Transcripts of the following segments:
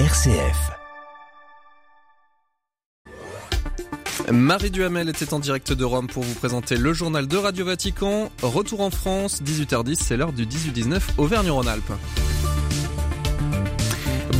RCF. Marie Duhamel était en direct de Rome pour vous présenter le journal de Radio Vatican. Retour en France, 18h10, c'est l'heure du 18-19 Auvergne-Rhône-Alpes.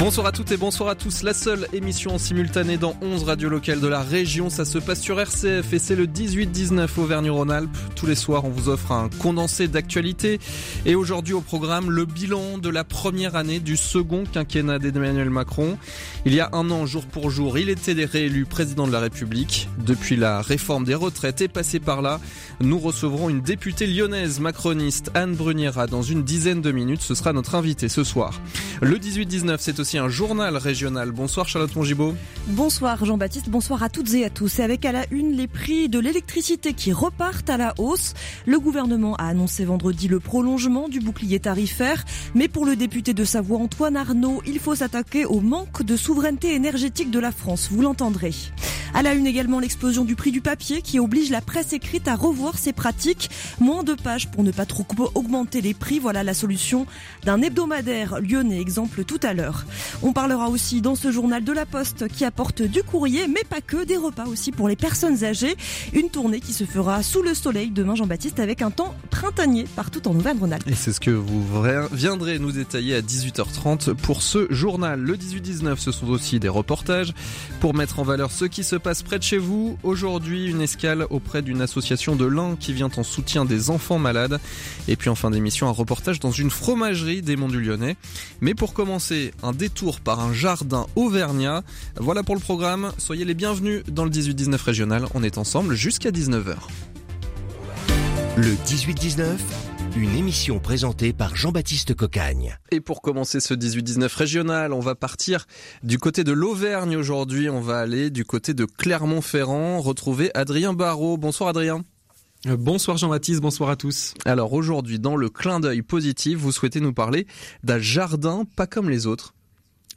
Bonsoir à toutes et bonsoir à tous. La seule émission en simultané dans 11 radios locales de la région, ça se passe sur RCF et c'est le 18-19 Auvergne-Rhône-Alpes. Tous les soirs, on vous offre un condensé d'actualité. Et aujourd'hui au programme, le bilan de la première année du second quinquennat d'Emmanuel Macron. Il y a un an, jour pour jour, il était réélu président de la République. Depuis la réforme des retraites est passée par là, nous recevrons une députée lyonnaise macroniste, Anne Bruniera, dans une dizaine de minutes. Ce sera notre invité ce soir. Le 18-19, c'est aussi un journal régional. Bonsoir Charlotte Mongibaud. Bonsoir Jean-Baptiste, bonsoir à toutes et à tous. Et avec à la une les prix de l'électricité qui repartent à la hausse. Le gouvernement a annoncé vendredi le prolongement du bouclier tarifaire. Mais pour le député de Savoie Antoine Arnaud, il faut s'attaquer au manque de souveraineté énergétique de la France. Vous l'entendrez. À la une également l'explosion du prix du papier qui oblige la presse écrite à revoir ses pratiques. Moins de pages pour ne pas trop augmenter les prix. Voilà la solution d'un hebdomadaire lyonnais, exemple tout à l'heure. On parlera aussi dans ce journal de la Poste qui apporte du courrier, mais pas que, des repas aussi pour les personnes âgées. Une tournée qui se fera sous le soleil demain, Jean-Baptiste, avec un temps printanier partout en Auvergne-Rhône-Alpes. Et c'est ce que vous viendrez nous détailler à 18h30 pour ce journal. Le 18-19, ce sont aussi des reportages pour mettre en valeur ce qui se passe près de chez vous. Aujourd'hui, une escale auprès d'une association de l'Ain qui vient en soutien des enfants malades. Et puis en fin d'émission, un reportage dans une fromagerie des Monts du Lyonnais. Mais pour commencer, un détour par un jardin auvergnat. Voilà pour le programme. Soyez les bienvenus dans le 18-19 régional. On est ensemble jusqu'à 19h. Le 18-19 une émission présentée par Jean-Baptiste Cocagne. Et pour commencer ce 18-19 régional, on va partir du côté de l'Auvergne aujourd'hui. On va aller du côté de Clermont-Ferrand, retrouver Adrien Barrault. Bonsoir Adrien. Euh, bonsoir Jean-Baptiste, bonsoir à tous. Alors aujourd'hui, dans le clin d'œil positif, vous souhaitez nous parler d'un jardin pas comme les autres.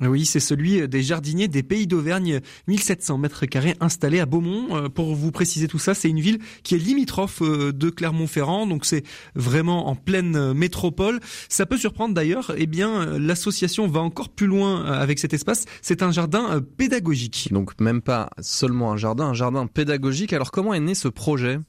Oui, c'est celui des jardiniers des Pays d'Auvergne, 1700 mètres carrés installés à Beaumont. Euh, pour vous préciser tout ça, c'est une ville qui est limitrophe euh, de Clermont-Ferrand, donc c'est vraiment en pleine euh, métropole. Ça peut surprendre d'ailleurs, eh bien, l'association va encore plus loin avec cet espace. C'est un jardin pédagogique. Donc même pas seulement un jardin, un jardin pédagogique. Alors comment est né ce projet?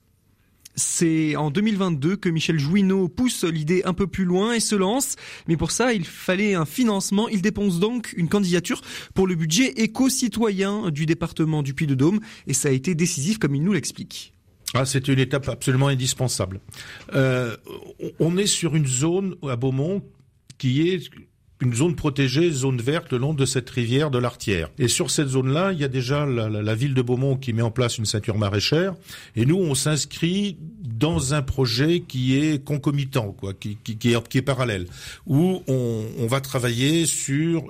C'est en 2022 que Michel Jouineau pousse l'idée un peu plus loin et se lance. Mais pour ça, il fallait un financement. Il dépense donc une candidature pour le budget éco-citoyen du département du Puy-de-Dôme. Et ça a été décisif comme il nous l'explique. Ah, c'est une étape absolument indispensable. Euh, on est sur une zone à Beaumont qui est une zone protégée, zone verte le long de cette rivière de l'Artière. Et sur cette zone-là, il y a déjà la, ville de Beaumont qui met en place une ceinture maraîchère. Et nous, on s'inscrit dans un projet qui est concomitant, quoi, qui, est, parallèle, où on va travailler sur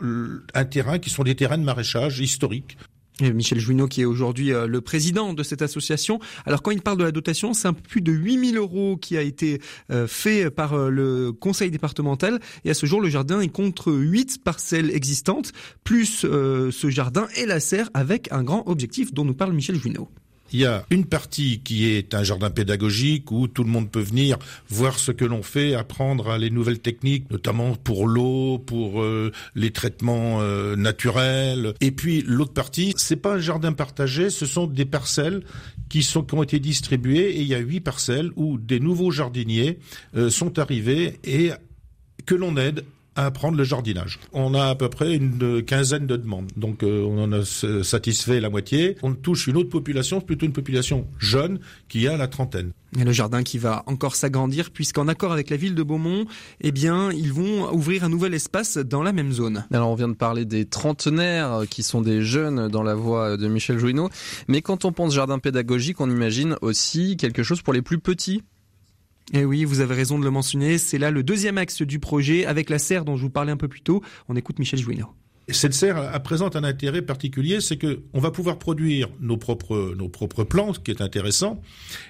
un terrain qui sont des terrains de maraîchage historiques Michel Jouineau qui est aujourd'hui euh, le président de cette association. Alors quand il parle de la dotation, c'est un peu plus de 8000 euros qui a été euh, fait par euh, le conseil départemental et à ce jour le jardin est contre 8 parcelles existantes plus ce jardin et la serre avec un grand objectif dont nous parle Michel Jouineau. Il y a une partie qui est un jardin pédagogique où tout le monde peut venir voir ce que l'on fait, apprendre les nouvelles techniques, notamment pour l'eau, pour euh, les traitements euh, naturels. Et puis l'autre partie, c'est pas un jardin partagé, ce sont des parcelles qui sont qui ont été distribuées et il y a huit parcelles où des nouveaux jardiniers euh, sont arrivés et que l'on aide à apprendre le jardinage. On a à peu près une quinzaine de demandes, donc euh, on en a satisfait la moitié. On touche une autre population, plutôt une population jeune qui a la trentaine. Et le jardin qui va encore s'agrandir puisqu'en accord avec la ville de Beaumont, eh bien, ils vont ouvrir un nouvel espace dans la même zone. Alors, on vient de parler des trentenaires qui sont des jeunes dans la voie de Michel Jouineau. Mais quand on pense jardin pédagogique, on imagine aussi quelque chose pour les plus petits. Et eh oui, vous avez raison de le mentionner. C'est là le deuxième axe du projet avec la serre dont je vous parlais un peu plus tôt. On écoute Michel Jouineau. Cette serre présente un intérêt particulier, c'est que on va pouvoir produire nos propres nos propres plantes, ce qui est intéressant,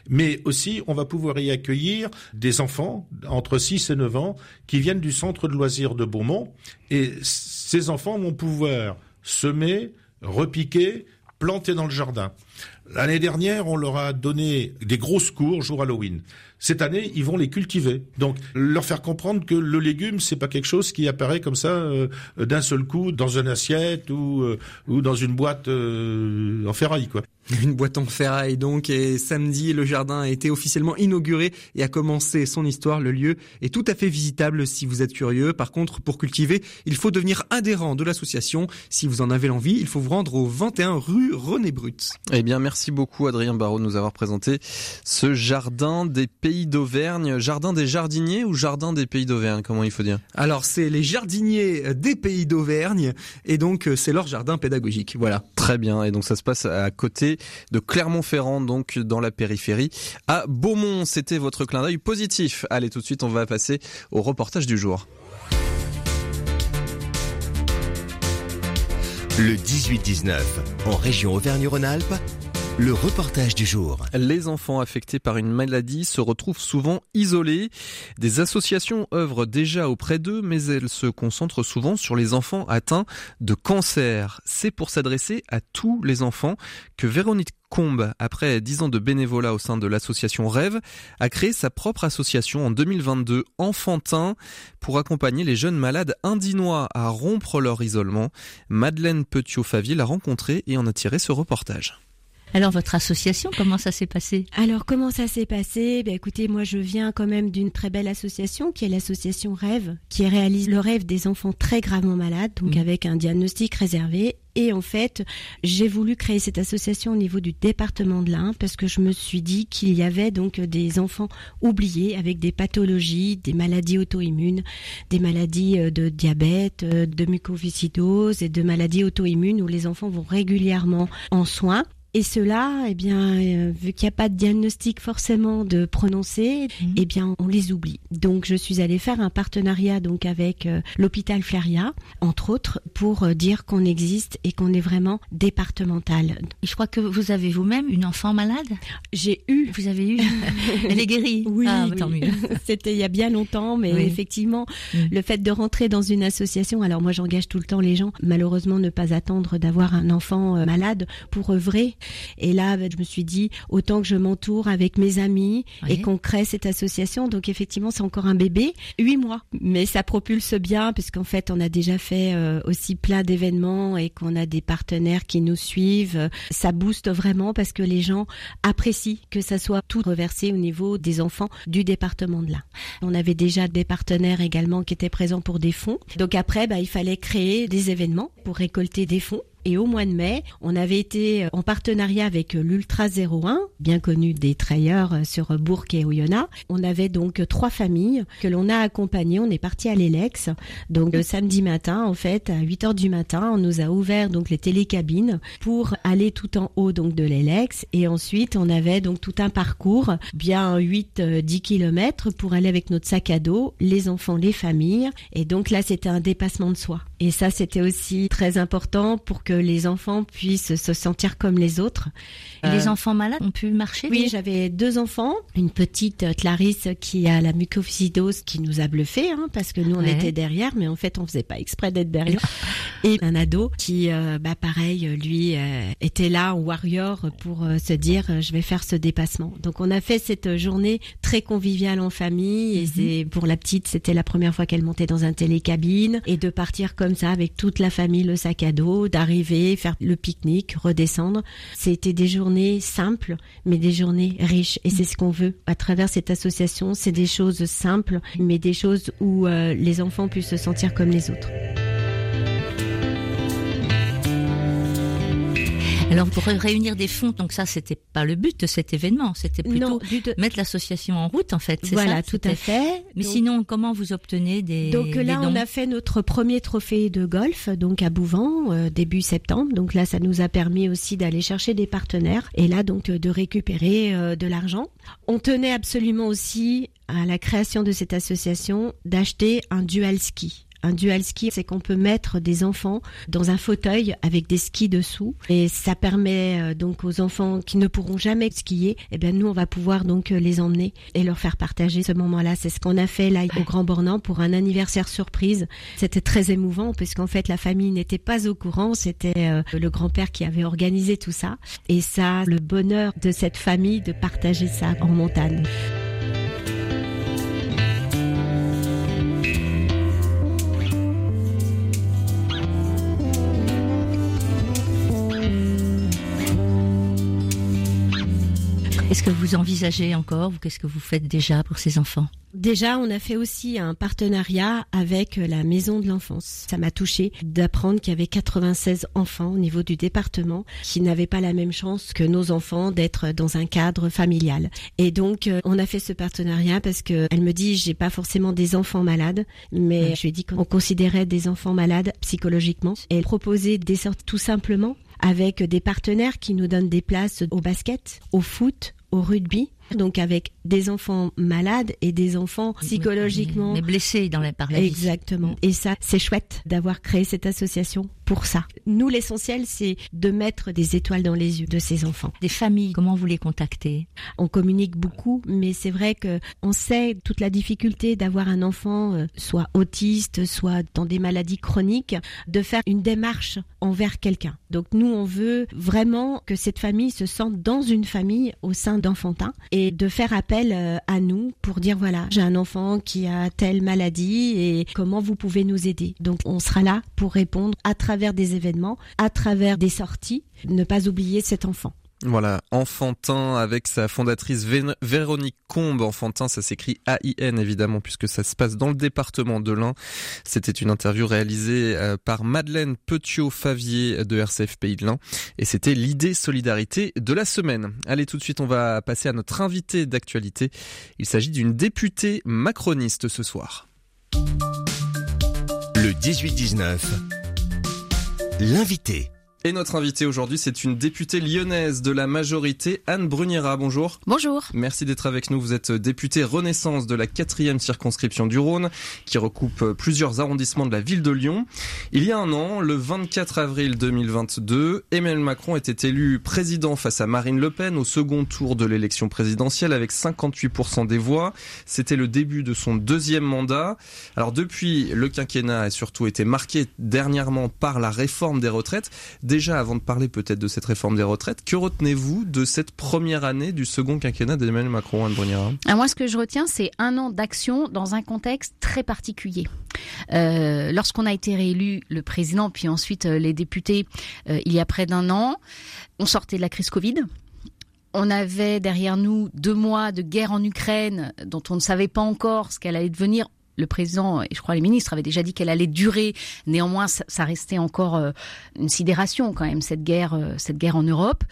mais aussi on va pouvoir y accueillir des enfants entre 6 et 9 ans qui viennent du centre de loisirs de Beaumont et ces enfants vont pouvoir semer, repiquer, planter dans le jardin. L'année dernière, on leur a donné des grosses cours jour Halloween. Cette année, ils vont les cultiver. Donc, leur faire comprendre que le légume, c'est pas quelque chose qui apparaît comme ça euh, d'un seul coup dans une assiette ou euh, ou dans une boîte euh, en ferraille, quoi. Une boîte en ferraille donc et samedi le jardin a été officiellement inauguré et a commencé son histoire. Le lieu est tout à fait visitable si vous êtes curieux. Par contre, pour cultiver, il faut devenir adhérent de l'association. Si vous en avez l'envie, il faut vous rendre au 21 rue René Brut. Eh bien, merci beaucoup Adrien Barraud de nous avoir présenté ce jardin des Pays d'Auvergne, jardin des jardiniers ou jardin des Pays d'Auvergne, comment il faut dire? Alors, c'est les jardiniers des Pays d'Auvergne et donc c'est leur jardin pédagogique. Voilà. Très bien. Et donc ça se passe à côté de Clermont-Ferrand, donc dans la périphérie, à Beaumont. C'était votre clin d'œil positif. Allez, tout de suite, on va passer au reportage du jour. Le 18-19, en région Auvergne-Rhône-Alpes, le reportage du jour. Les enfants affectés par une maladie se retrouvent souvent isolés. Des associations œuvrent déjà auprès d'eux, mais elles se concentrent souvent sur les enfants atteints de cancer. C'est pour s'adresser à tous les enfants que Véronique Combe, après dix ans de bénévolat au sein de l'association Rêve, a créé sa propre association en 2022, Enfantin, pour accompagner les jeunes malades indinois à rompre leur isolement. Madeleine Petiot-Favier l'a rencontré et en a tiré ce reportage. Alors votre association, comment ça s'est passé? Alors comment ça s'est passé? Ben, Écoutez, moi je viens quand même d'une très belle association qui est l'association Rêve, qui réalise le rêve des enfants très gravement malades, donc mmh. avec un diagnostic réservé. Et en fait, j'ai voulu créer cette association au niveau du département de l'Ain parce que je me suis dit qu'il y avait donc des enfants oubliés avec des pathologies, des maladies auto-immunes, des maladies euh, de diabète, euh, de mucoviscidose et de maladies auto-immunes où les enfants vont régulièrement en soins et cela, eh bien, euh, vu qu'il n'y a pas de diagnostic forcément de prononcer, mhm. eh bien, on les oublie. Donc, je suis allée faire un partenariat donc avec euh, l'hôpital Flaria, entre autres, pour euh, dire qu'on existe et qu'on est vraiment départemental. Je crois que vous avez vous-même une enfant malade? J'ai eu. Vous avez eu? Elle est guérie. Oui, ah, tant mieux. C'était il y a bien longtemps, mais effectivement, le fait de rentrer dans une association. Alors moi, j'engage tout le temps les gens. Malheureusement, ne pas attendre d'avoir un enfant malade pour œuvrer et là, ben, je me suis dit, autant que je m'entoure avec mes amis et qu'on crée cette association. Donc effectivement, c'est encore un bébé, huit mois. Mais ça propulse bien puisqu'en fait, on a déjà fait euh, aussi plein d'événements et qu'on a des partenaires qui nous suivent. Ça booste vraiment parce que les gens apprécient que ça soit tout reversé au niveau des enfants du département de là. On avait déjà des partenaires également qui étaient présents pour des fonds. Donc après, bah, il fallait créer des événements pour récolter des fonds et au mois de mai, on avait été en partenariat avec l'Ultra 01, bien connu des trailleurs sur Bourg et Oyonnax. On avait donc trois familles que l'on a accompagnées. On est parti à l'Elex. Donc le samedi matin, en fait, à 8 heures du matin, on nous a ouvert donc les télécabines pour aller tout en haut donc de l'Elex. Et ensuite, on avait donc tout un parcours, bien 8-10 km pour aller avec notre sac à dos, les enfants, les familles. Et donc là, c'était un dépassement de soi. Et ça, c'était aussi très important pour que les enfants puissent se sentir comme les autres. les euh, enfants malades ont pu marcher Oui, j'avais deux enfants, une petite euh, Clarisse qui a la mucoviscidose qui nous a bluffé hein, parce que nous on était derrière, mais en fait on faisait pas exprès d'être derrière. Et un ado qui, euh, bah pareil, lui était là en warrior pour se dire je vais faire ce dépassement. Donc on a fait cette journée très conviviale en famille et mhm. c'est pour la petite c'était la première fois qu'elle montait dans un télécabine et de partir comme ça avec toute la famille le sac à dos, d'arriver faire le pique-nique, redescendre. C'était des journées simples, mais des journées riches. Et c'est ce qu'on veut à travers cette association. C'est des choses simples, mais des choses où euh, les enfants puissent se sentir comme les autres. Alors pour réunir des fonds, donc ça c'était pas le but de cet événement, c'était plutôt mettre l'association en route en fait. Voilà, tout à fait. Mais sinon, comment vous obtenez des Donc là, on a fait notre premier trophée de golf, donc à Bouvant euh, début septembre. Donc là, ça nous a permis aussi d'aller chercher des partenaires et là donc de récupérer euh, de l'argent. On tenait absolument aussi à la création de cette association d'acheter un dual ski. Un dual ski, c'est qu'on peut mettre des enfants dans un fauteuil avec des skis dessous et ça permet euh, donc aux enfants qui ne pourront jamais skier, eh bien nous on va pouvoir donc euh, les emmener et leur faire partager ce moment-là. C'est ce qu'on a fait là au Grand Bornand pour un anniversaire surprise. C'était très émouvant puisqu'en fait la famille n'était pas au courant, c'était euh, le grand-père qui avait organisé tout ça et ça le bonheur de cette famille de partager ça en montagne. Est-ce que vous envisagez encore ou qu'est-ce que vous faites déjà pour ces enfants? Déjà, on a fait aussi un partenariat avec la Maison de l'Enfance. Ça m'a touché d'apprendre qu'il y avait 96 enfants au niveau du département qui n'avaient pas la même chance que nos enfants d'être dans un cadre familial. Et donc, euh, on a fait ce partenariat parce que elle me dit, j'ai pas forcément des enfants malades, mais je lui ai dit qu'on considérait des enfants malades psychologiquement. Et elle proposait des sortes tout simplement avec des partenaires qui nous donnent des places au basket, au foot, au rugby, donc avec des enfants malades et des enfants psychologiquement mais blessés dans la par Exactement. Et ça, c'est chouette d'avoir créé cette association pour ça. Nous, l'essentiel, c'est de mettre des étoiles dans les yeux de ces enfants. Des familles, comment vous les contactez? On communique beaucoup, mais c'est vrai que on sait toute la difficulté d'avoir un enfant euh, soit autiste, soit dans des maladies chroniques, de faire une démarche envers quelqu'un. Donc nous, on veut vraiment que cette famille se sente dans une famille au sein d'Enfantin et de faire appel euh, à nous pour dire voilà, j'ai un enfant qui a telle maladie et comment vous pouvez nous aider. Donc on sera là pour répondre à travers des événements, à travers des sorties, ne pas oublier cet enfant. Voilà, Enfantin avec sa fondatrice Véronique Combe. Enfantin, ça s'écrit A-I-N évidemment puisque ça se passe dans le département de l'Ain. C'était une interview réalisée euh, par Madeleine Petiot-Favier de RCF Pays de l'Ain et c'était l'idée solidarité de la semaine. Allez, tout de suite, on va passer à notre invité d'actualité. Il s'agit d'une députée macroniste ce soir. Le 18-19, l'invité. Et notre invitée aujourd'hui, c'est une députée lyonnaise de la majorité, Anne Bruniera. Bonjour. Bonjour. Merci d'être avec nous. Vous êtes députée Renaissance de la quatrième circonscription du Rhône, qui recoupe plusieurs arrondissements de la ville de Lyon. Il y a un an, le 24 avril 2022, Emmanuel Macron était élu président face à Marine Le Pen au second tour de l'élection présidentielle avec 58% des voix. C'était le début de son deuxième mandat. Alors depuis, le quinquennat a surtout été marqué dernièrement par la réforme des retraites déjà, avant de parler peut-être de cette réforme des retraites, que retenez-vous de cette première année du second quinquennat d'Emmanuel Macron, Anne Bruniera ah, Moi, ce que je retiens, c'est un an d'action dans un contexte très particulier. Euh, lorsqu'on a été réélu, le président, puis ensuite euh, les députés, euh, il y a près d'un an, on sortait de la crise Covid. On avait derrière nous deux mois de guerre en Ukraine dont on ne savait pas encore ce qu'elle allait devenir le président et je crois les ministres avaient déjà dit qu'elle allait durer. Néanmoins, ça, restait encore euh, une sidération quand même cette guerre, euh, cette guerre en Europe.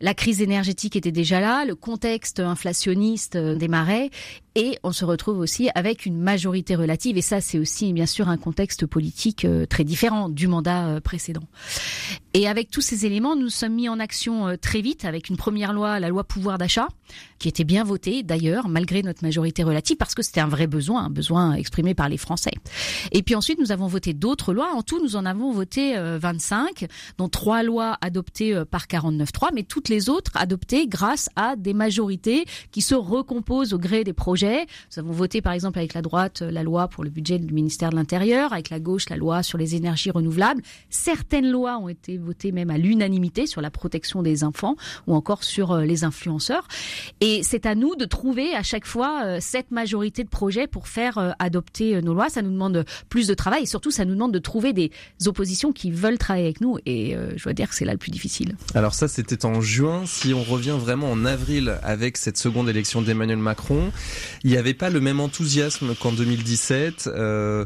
La crise énergétique était déjà là, le contexte inflationniste euh, démarrait et on se retrouve aussi avec une majorité relative et ça c'est aussi bien sûr un contexte politique très différent du mandat précédent. Et avec tous ces éléments, nous sommes mis en action très vite avec une première loi, la loi pouvoir d'achat, qui était bien voté d'ailleurs, malgré notre majorité relative, parce que c'était un vrai besoin, un besoin exprimé par les Français. Et puis ensuite, nous avons voté d'autres lois. En tout, nous en avons voté 25, euh, dont trois lois adoptées euh, par 49.3, mais toutes les autres adoptées grâce à des majorités qui se recomposent au gré des projets. Nous avons voté par exemple avec la droite euh, la loi pour le budget du ministère de l'Intérieur, avec la gauche la loi sur les énergies renouvelables. Certaines lois ont été votées même à l'unanimité sur la protection des enfants ou encore sur les influenceurs. Et c'est à nous de trouver à chaque fois euh, cette majorité de projets pour faire euh, adopter euh, nos lois. Ça nous demande plus de travail et surtout ça nous demande de trouver des oppositions qui veulent travailler avec nous. Et je dois dire que c'est là le plus difficile. Alors ça, c'était en juin. Si on revient vraiment en avril avec cette seconde élection d'Emmanuel Macron, il n'y avait pas le même enthousiasme qu'en 2017. Euh,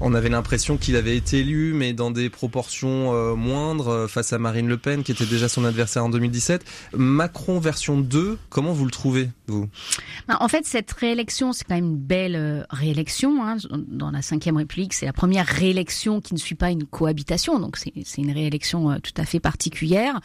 on avait l'impression qu'il avait été élu, mais dans des proportions euh, moindres euh, face à Marine Le Pen, qui était déjà son adversaire en 2017. Macron version 2, comment vous le trouvez, vous? Ben, En fait, cette réélection, c'est quand même une belle euh, réélection. Hein. Dans la Ve République, c'est la première réélection qui ne suit pas une cohabitation, donc c'est une réélection tout à fait particulière.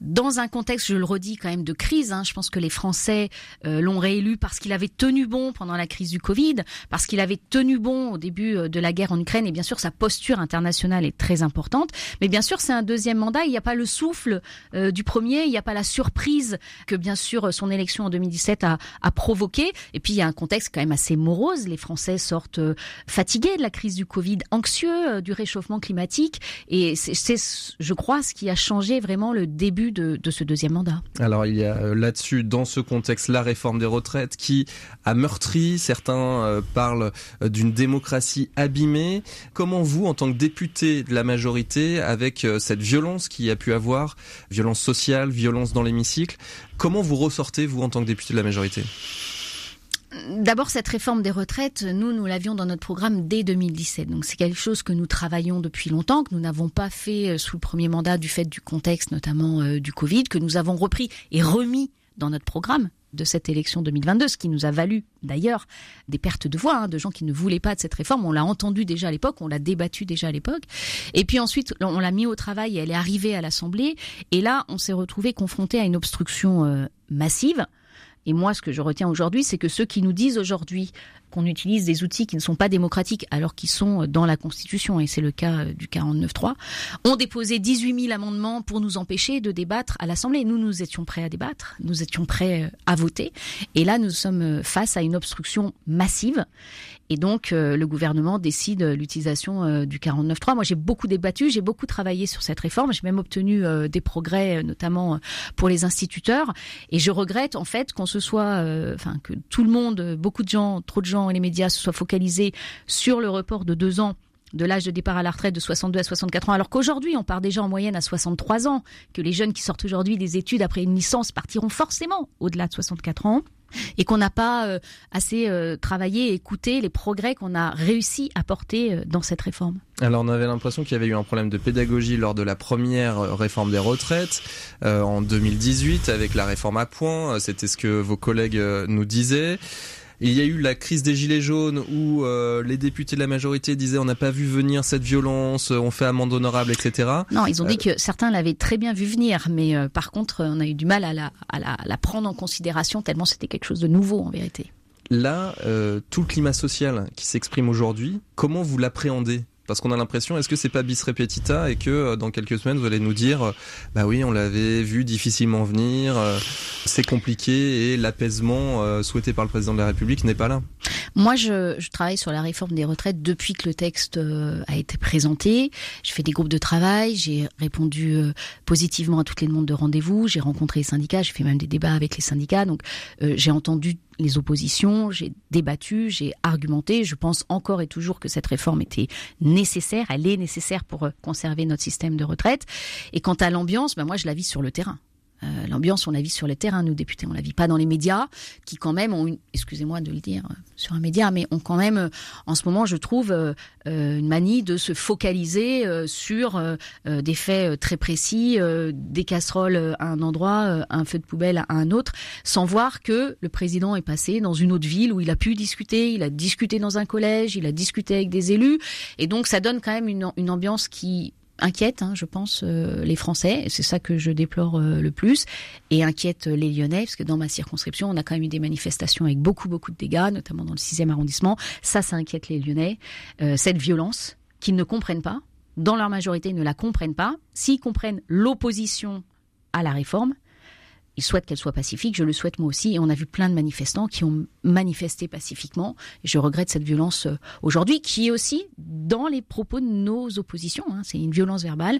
Dans un contexte, je le redis, quand même de crise, hein. je pense que les Français l'ont réélu parce qu'il avait tenu bon pendant la crise du Covid, parce qu'il avait tenu bon au début de la guerre en Ukraine et bien sûr sa posture internationale est très importante. Mais bien sûr, c'est un deuxième mandat. Il n'y a pas le souffle euh, du premier, il n'y a pas la surprise que bien sûr son élection en 2017 a, a provoqué. Et puis il y a un contexte quand même assez morose. Les Français sortent euh, fatigués de la crise du Covid, anxieux euh, du réchauffement climatique. Et c'est, je crois, ce qui a changé vraiment le début de, de ce deuxième mandat. Alors il y a là-dessus, dans ce contexte, la réforme des retraites qui a meurtri. Certains parlent d'une démocratie abîmée. Comment vous, en tant que député de la majorité, avec cette violence qui a pu avoir, violence sociale, violence dans l'hémicycle. Comment vous ressortez, vous, en tant que député de la majorité? D'abord, cette réforme des retraites, nous, nous l'avions dans notre programme dès 2017. Donc, c'est quelque chose que nous travaillons depuis longtemps, que nous n'avons pas fait euh, sous le premier mandat du fait du contexte, notamment euh, du Covid, que nous avons repris et remis dans notre programme de cette élection 2022, ce qui nous a valu d'ailleurs des pertes de voix, hein, de gens qui ne voulaient pas de cette réforme. On l'a entendu déjà à l'époque, on l'a débattu déjà à l'époque. Et puis ensuite, on l'a mis au travail et elle est arrivée à l'Assemblée. Et là, on s'est retrouvé confronté à une obstruction euh, massive. Et moi, ce que je retiens aujourd'hui, c'est que ceux qui nous disent aujourd'hui qu'on utilise des outils qui ne sont pas démocratiques alors qu'ils sont dans la Constitution, et c'est le cas du 49.3, ont déposé 18 000 amendements pour nous empêcher de débattre à l'Assemblée. Nous, nous étions prêts à débattre, nous étions prêts à voter, et là, nous sommes face à une obstruction massive. Et donc, euh, le gouvernement décide l'utilisation euh, du 49.3. Moi, j'ai beaucoup débattu, j'ai beaucoup travaillé sur cette réforme. J'ai même obtenu euh, des progrès, notamment pour les instituteurs. Et je regrette, en fait, qu'on se soit, enfin, que tout le monde, beaucoup de gens, trop de gens et les médias se soient focalisés sur le report de deux ans de l'âge de départ à la retraite de 62 à 64 ans, alors qu'aujourd'hui on part déjà en moyenne à 63 ans, que les jeunes qui sortent aujourd'hui des études après une licence partiront forcément au-delà de 64 ans et qu'on n'a pas euh, assez euh, travaillé écouté les progrès qu'on a réussi à porter euh, dans cette réforme. Alors on avait l'impression qu'il y avait eu un problème de pédagogie lors de la première réforme des retraites en 2018 avec la réforme à points, c'était ce que vos collègues nous disaient. Il y a eu la crise des gilets jaunes où euh, les députés de la majorité disaient on n'a pas vu venir cette violence, on fait amende honorable, etc. Non, ils ont dit euh, que certains l'avaient très bien vu venir, mais euh, par contre, on a eu du mal à la, à la, la prendre en considération tellement c'était quelque chose de nouveau en vérité. Là, tout le climat social qui s'exprime aujourd'hui, comment vous l'appréhendez? Parce qu'on a l'impression, est-ce que c'est pas bis repetita et que euh, dans quelques semaines vous allez nous dire, euh, bah oui, on l'avait vu difficilement venir, euh, c'est compliqué et l'apaisement souhaité par le président de la République n'est pas là. Moi, je, travaille sur la réforme des retraites depuis que le texte a été présenté. Je fais des groupes de travail, j'ai répondu positivement à toutes les demandes de rendez-vous, j'ai rencontré les syndicats, j'ai fait même des débats avec les syndicats, donc j'ai entendu les oppositions, j'ai débattu, j'ai argumenté. Je pense encore et toujours que cette réforme était nécessaire, elle est nécessaire pour euh, conserver notre système de retraite. Et quant à l'ambiance, ben moi je la vis sur le terrain. Euh, l'ambiance, on la vit sur le terrain, nous députés, on la vit pas dans les médias, qui quand même ont une, excusez-moi de le dire euh, sur un média, mais ont quand même, euh, en ce moment, je trouve, une manie de se focaliser sur des faits très précis, des casseroles à un endroit, un feu de poubelle à un autre, sans voir que le président est passé dans une autre ville où il a pu discuter, il a discuté dans un collège, il a discuté avec des élus, et donc ça donne quand même une, une ambiance qui inquiète, hein, je pense, euh, les Français. C'est ça que je déplore euh, le plus. Et inquiète les Lyonnais, parce que dans ma circonscription, on a quand même eu des manifestations avec beaucoup, beaucoup de dégâts, notamment dans le 6e arrondissement. Ça, ça inquiète les Lyonnais. Euh, cette violence qu'ils ne comprennent pas, dans leur majorité, ils ne la comprennent pas. S'ils comprennent l'opposition à la réforme, ils souhaitent qu'elle soit pacifique, je le souhaite moi aussi, et on a vu plein de manifestants qui ont manifesté pacifiquement. je regrette cette violence aujourd'hui, qui est aussi dans les propos de nos oppositions. Hein. C'est une violence verbale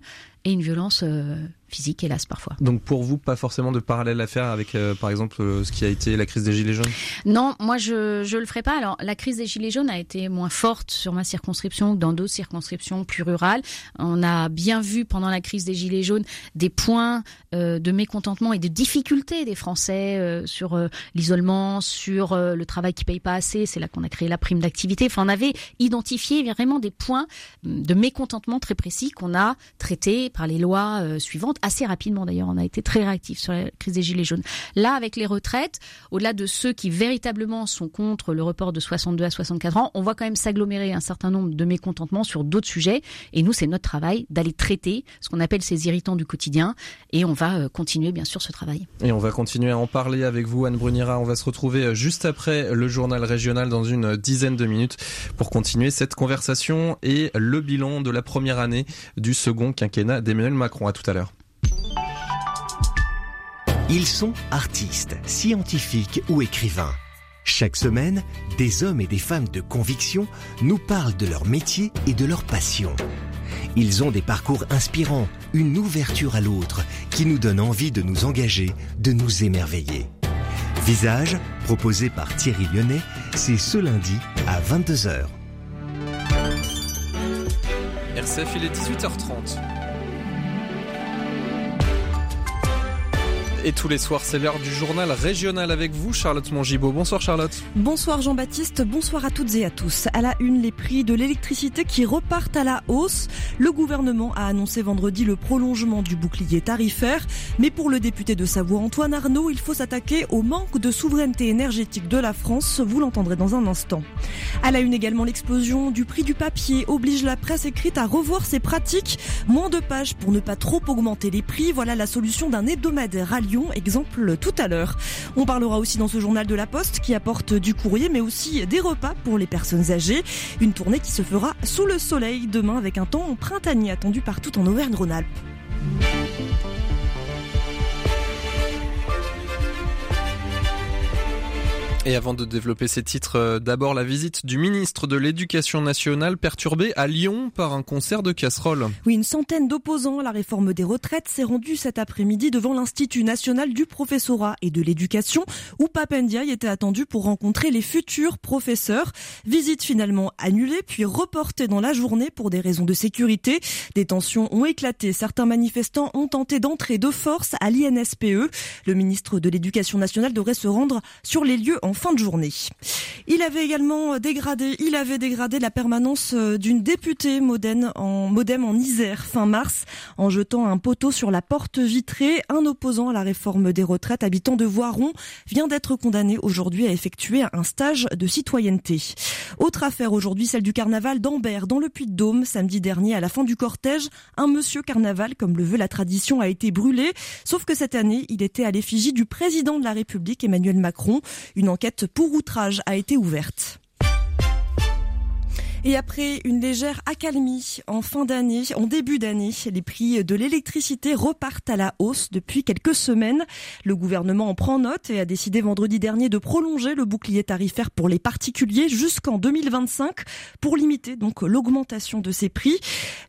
et une violence euh, physique, hélas, parfois. Donc pour vous, pas forcément de parallèle à faire avec, euh, par exemple, euh, ce qui a été la crise des Gilets jaunes? Non, moi je ne le ferai pas. Alors la crise des Gilets jaunes a été moins forte sur ma circonscription que dans d'autres circonscriptions plus rurales. On a bien vu pendant la crise des Gilets jaunes des points de mécontentement et de difficultés des Français sur l'isolement, sur le travail qui paye pas assez. C'est là qu'on a créé la prime d'activité. Enfin, on avait identifié vraiment des points de mécontentement très précis qu'on a traités par les lois suivantes assez rapidement d'ailleurs. On a été très réactif sur la crise des gilets jaunes. Là, avec les retraites, au-delà de ceux qui véritablement sont contre le report de 62 à 64 ans, on voit quand même s'agglomérer un certain nombre de mécontentements sur d'autres sujets. Et nous, c'est notre travail d'aller traiter ce qu'on appelle ces irritants du quotidien. Et on va euh, continuer bien sûr ce travail. Et on va continuer à en parler avec vous, Anne Brunira. On va se retrouver euh, juste après le journal régional dans une dizaine de minutes pour continuer cette conversation et le bilan de la première année du second quinquennat d'Emmanuel Macron. À tout à l'heure. Ils sont artistes, scientifiques ou écrivains. Chaque semaine, des hommes et des femmes de conviction nous parlent de leur métier et de leur passion. Ils ont des parcours inspirants, une ouverture à l'autre qui nous donne envie de nous engager, de nous émerveiller. Visage, proposé par Thierry Lyonnais, c'est ce lundi à 22h. RCF, il est 18h30. Et tous les soirs, c'est l'heure du journal régional avec vous, Charlotte Mongibaud. Bonsoir Charlotte. Bonsoir Jean-Baptiste, bonsoir à toutes et à tous. À la une, les prix de l'électricité qui repartent à la hausse. Le gouvernement a annoncé vendredi le prolongement du bouclier tarifaire. Mais pour le député de Savoie, Antoine Arnaud, il faut s'attaquer au manque de souveraineté énergétique de la France. Vous l'entendrez dans un instant. À la une également, l'explosion du prix du papier oblige la presse écrite à revoir ses pratiques. Moins de pages pour ne pas trop augmenter les prix. Voilà la solution d'un hebdomadaire Exemple tout à l'heure. On parlera aussi dans ce journal de la Poste qui apporte du courrier mais aussi des repas pour les personnes âgées. Une tournée qui se fera sous le soleil demain avec un temps printanier attendu partout en Auvergne-Rhône-Alpes. Et avant de développer ces titres, euh, d'abord la visite du ministre de l'Éducation nationale perturbée à Lyon par un concert de casseroles. Oui, une centaine d'opposants à la réforme des retraites s'est rendue cet après-midi devant l'Institut national du professorat et de l'éducation où Papendiaï était attendu pour rencontrer les futurs professeurs. Visite finalement annulée puis reportée dans la journée pour des raisons de sécurité. Des tensions ont éclaté. Certains manifestants ont tenté d'entrer de force à l'INSPE. Le ministre de l'Éducation nationale devrait se rendre sur les lieux en fin de journée. Il avait également dégradé, il avait dégradé la permanence euh, d'une députée modem en, modem en Isère fin mars en jetant un poteau sur la porte vitrée. Un opposant à la réforme des retraites habitant de Voiron vient d'être condamné aujourd'hui à effectuer un stage de citoyenneté. Autre affaire aujourd'hui, celle du carnaval d'Ambert dans le Puy-de-Dôme. Samedi dernier, à la fin du cortège, un monsieur carnaval, comme le veut la tradition, a été brûlé. Sauf que cette année, il était à l'effigie du président de la République, Emmanuel Macron. Une enquête pour outrage a été ouverte. Et après une légère accalmie en fin d'année, en début d'année, les prix de l'électricité repartent à la hausse depuis quelques semaines. Le gouvernement en prend note et a décidé vendredi dernier de prolonger le bouclier tarifaire pour les particuliers jusqu'en 2025 pour limiter donc l'augmentation de ces prix.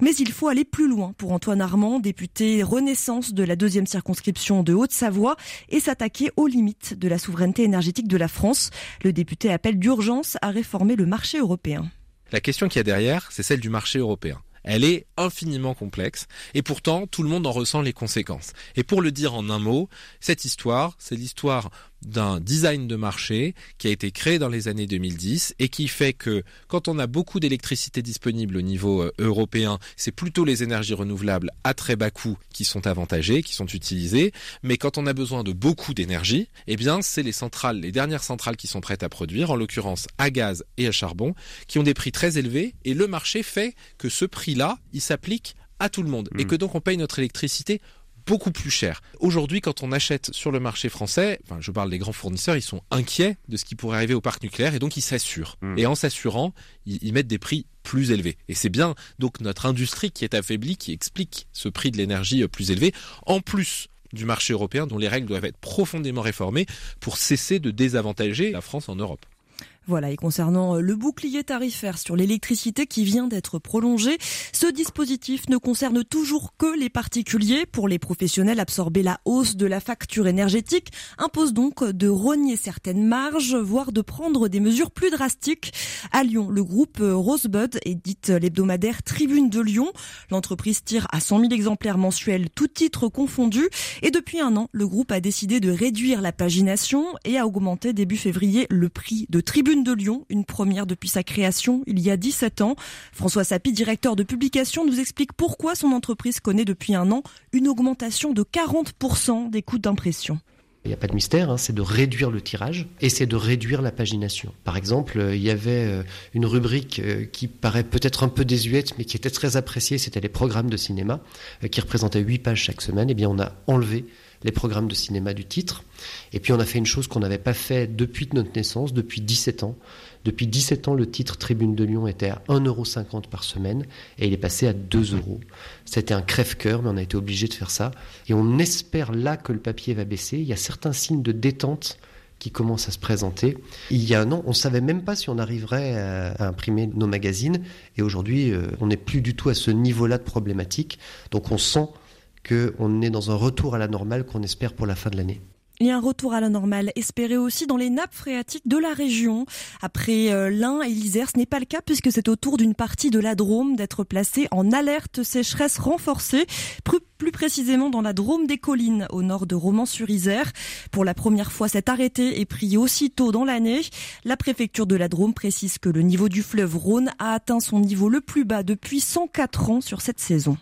Mais il faut aller plus loin pour Antoine Armand, député Renaissance de la deuxième circonscription de Haute-Savoie et s'attaquer aux limites de la souveraineté énergétique de la France. Le député appelle d'urgence à réformer le marché européen. La question qu'il y a derrière, c'est celle du marché européen. Elle est infiniment complexe et pourtant tout le monde en ressent les conséquences. Et pour le dire en un mot, cette histoire, c'est l'histoire d'un design de marché qui a été créé dans les années 2010 et qui fait que quand on a beaucoup d'électricité disponible au niveau euh, européen, c'est plutôt les énergies renouvelables à très bas coût qui sont avantagées, qui sont utilisées, mais quand on a besoin de beaucoup d'énergie, eh bien c'est les centrales, les dernières centrales qui sont prêtes à produire, en l'occurrence à gaz et à charbon, qui ont des prix très élevés et le marché fait que ce prix-là, il s'applique à tout le monde et mmh. que donc on paye notre électricité beaucoup plus cher. Aujourd'hui, quand on achète sur le marché français, enfin, je parle des grands fournisseurs, ils sont inquiets de ce qui pourrait arriver au parc nucléaire et donc ils s'assurent. Hmm. Et en s'assurant, ils, mettent des prix plus élevés. Et c'est bien donc notre industrie qui est affaiblie qui explique ce prix de l'énergie euh, plus élevé. En plus du marché européen dont les règles doivent être profondément réformées pour cesser de désavantager la France en Europe. Voilà, et concernant euh, le bouclier tarifaire sur l'électricité qui vient d'être prolongé, ce dispositif ne concerne toujours que les particuliers. Pour les professionnels, absorber la hausse de la facture énergétique impose donc de rogner certaines marges, voire de prendre des mesures plus drastiques. À Lyon, le groupe Rosebud édite l'hebdomadaire Tribune de Lyon. L'entreprise tire à 100 000 exemplaires mensuels, tout titre confondu. Et depuis un an, le groupe a décidé de réduire la pagination et a augmenté début février le prix de Tribune De Lyon, une première depuis sa création il y a 17 ans. François Sapi, directeur de publication, nous explique pourquoi son entreprise connaît depuis un an une augmentation de 40% des coûts d'impression. Il n'y a pas de mystère, hein, c'est de réduire le tirage et c'est de réduire la pagination. Par exemple, euh, il y avait euh, une rubrique euh, qui paraît peut-être un peu désuète, mais qui était très appréciée, c'était les programmes de cinéma, qui représentaient 8 pages chaque semaine. Et eh bien, on a enlevé les programmes de cinéma du titre. Et puis on a fait une chose qu'on n'avait pas fait depuis notre naissance, depuis 17 ans. Depuis 17 ans, le titre Tribune de Lyon était à 1,50€ par semaine et il est passé à 2 euros. C'était un crève-cœur, mais on a été obligé de faire ça. Et on espère là que le papier va baisser. Il y a certains signes de détente qui commencent à se présenter. Il y a un an, on ne savait même pas si on arriverait à, imprimer nos magazines. Et aujourd'hui, euh, on n'est plus du tout à ce niveau-là de problématique. Donc on sent qu'on est dans un retour à la normale qu'on espère pour la fin de l'année. Il y a un retour à la normale espéré aussi dans les nappes phréatiques de la région. Après euh, l'Ain et l'Isère, ce n'est pas le cas puisque c'est au tour d'une partie de la Drôme d'être placée en alerte sécheresse renforcée, plus, précisément dans la Drôme des collines au nord de Romans-sur-Isère. Pour la première fois, cet arrêté est pris aussitôt dans l'année. La préfecture de la Drôme précise que le niveau du fleuve Rhône a atteint son niveau le plus bas depuis 104 ans sur cette saison.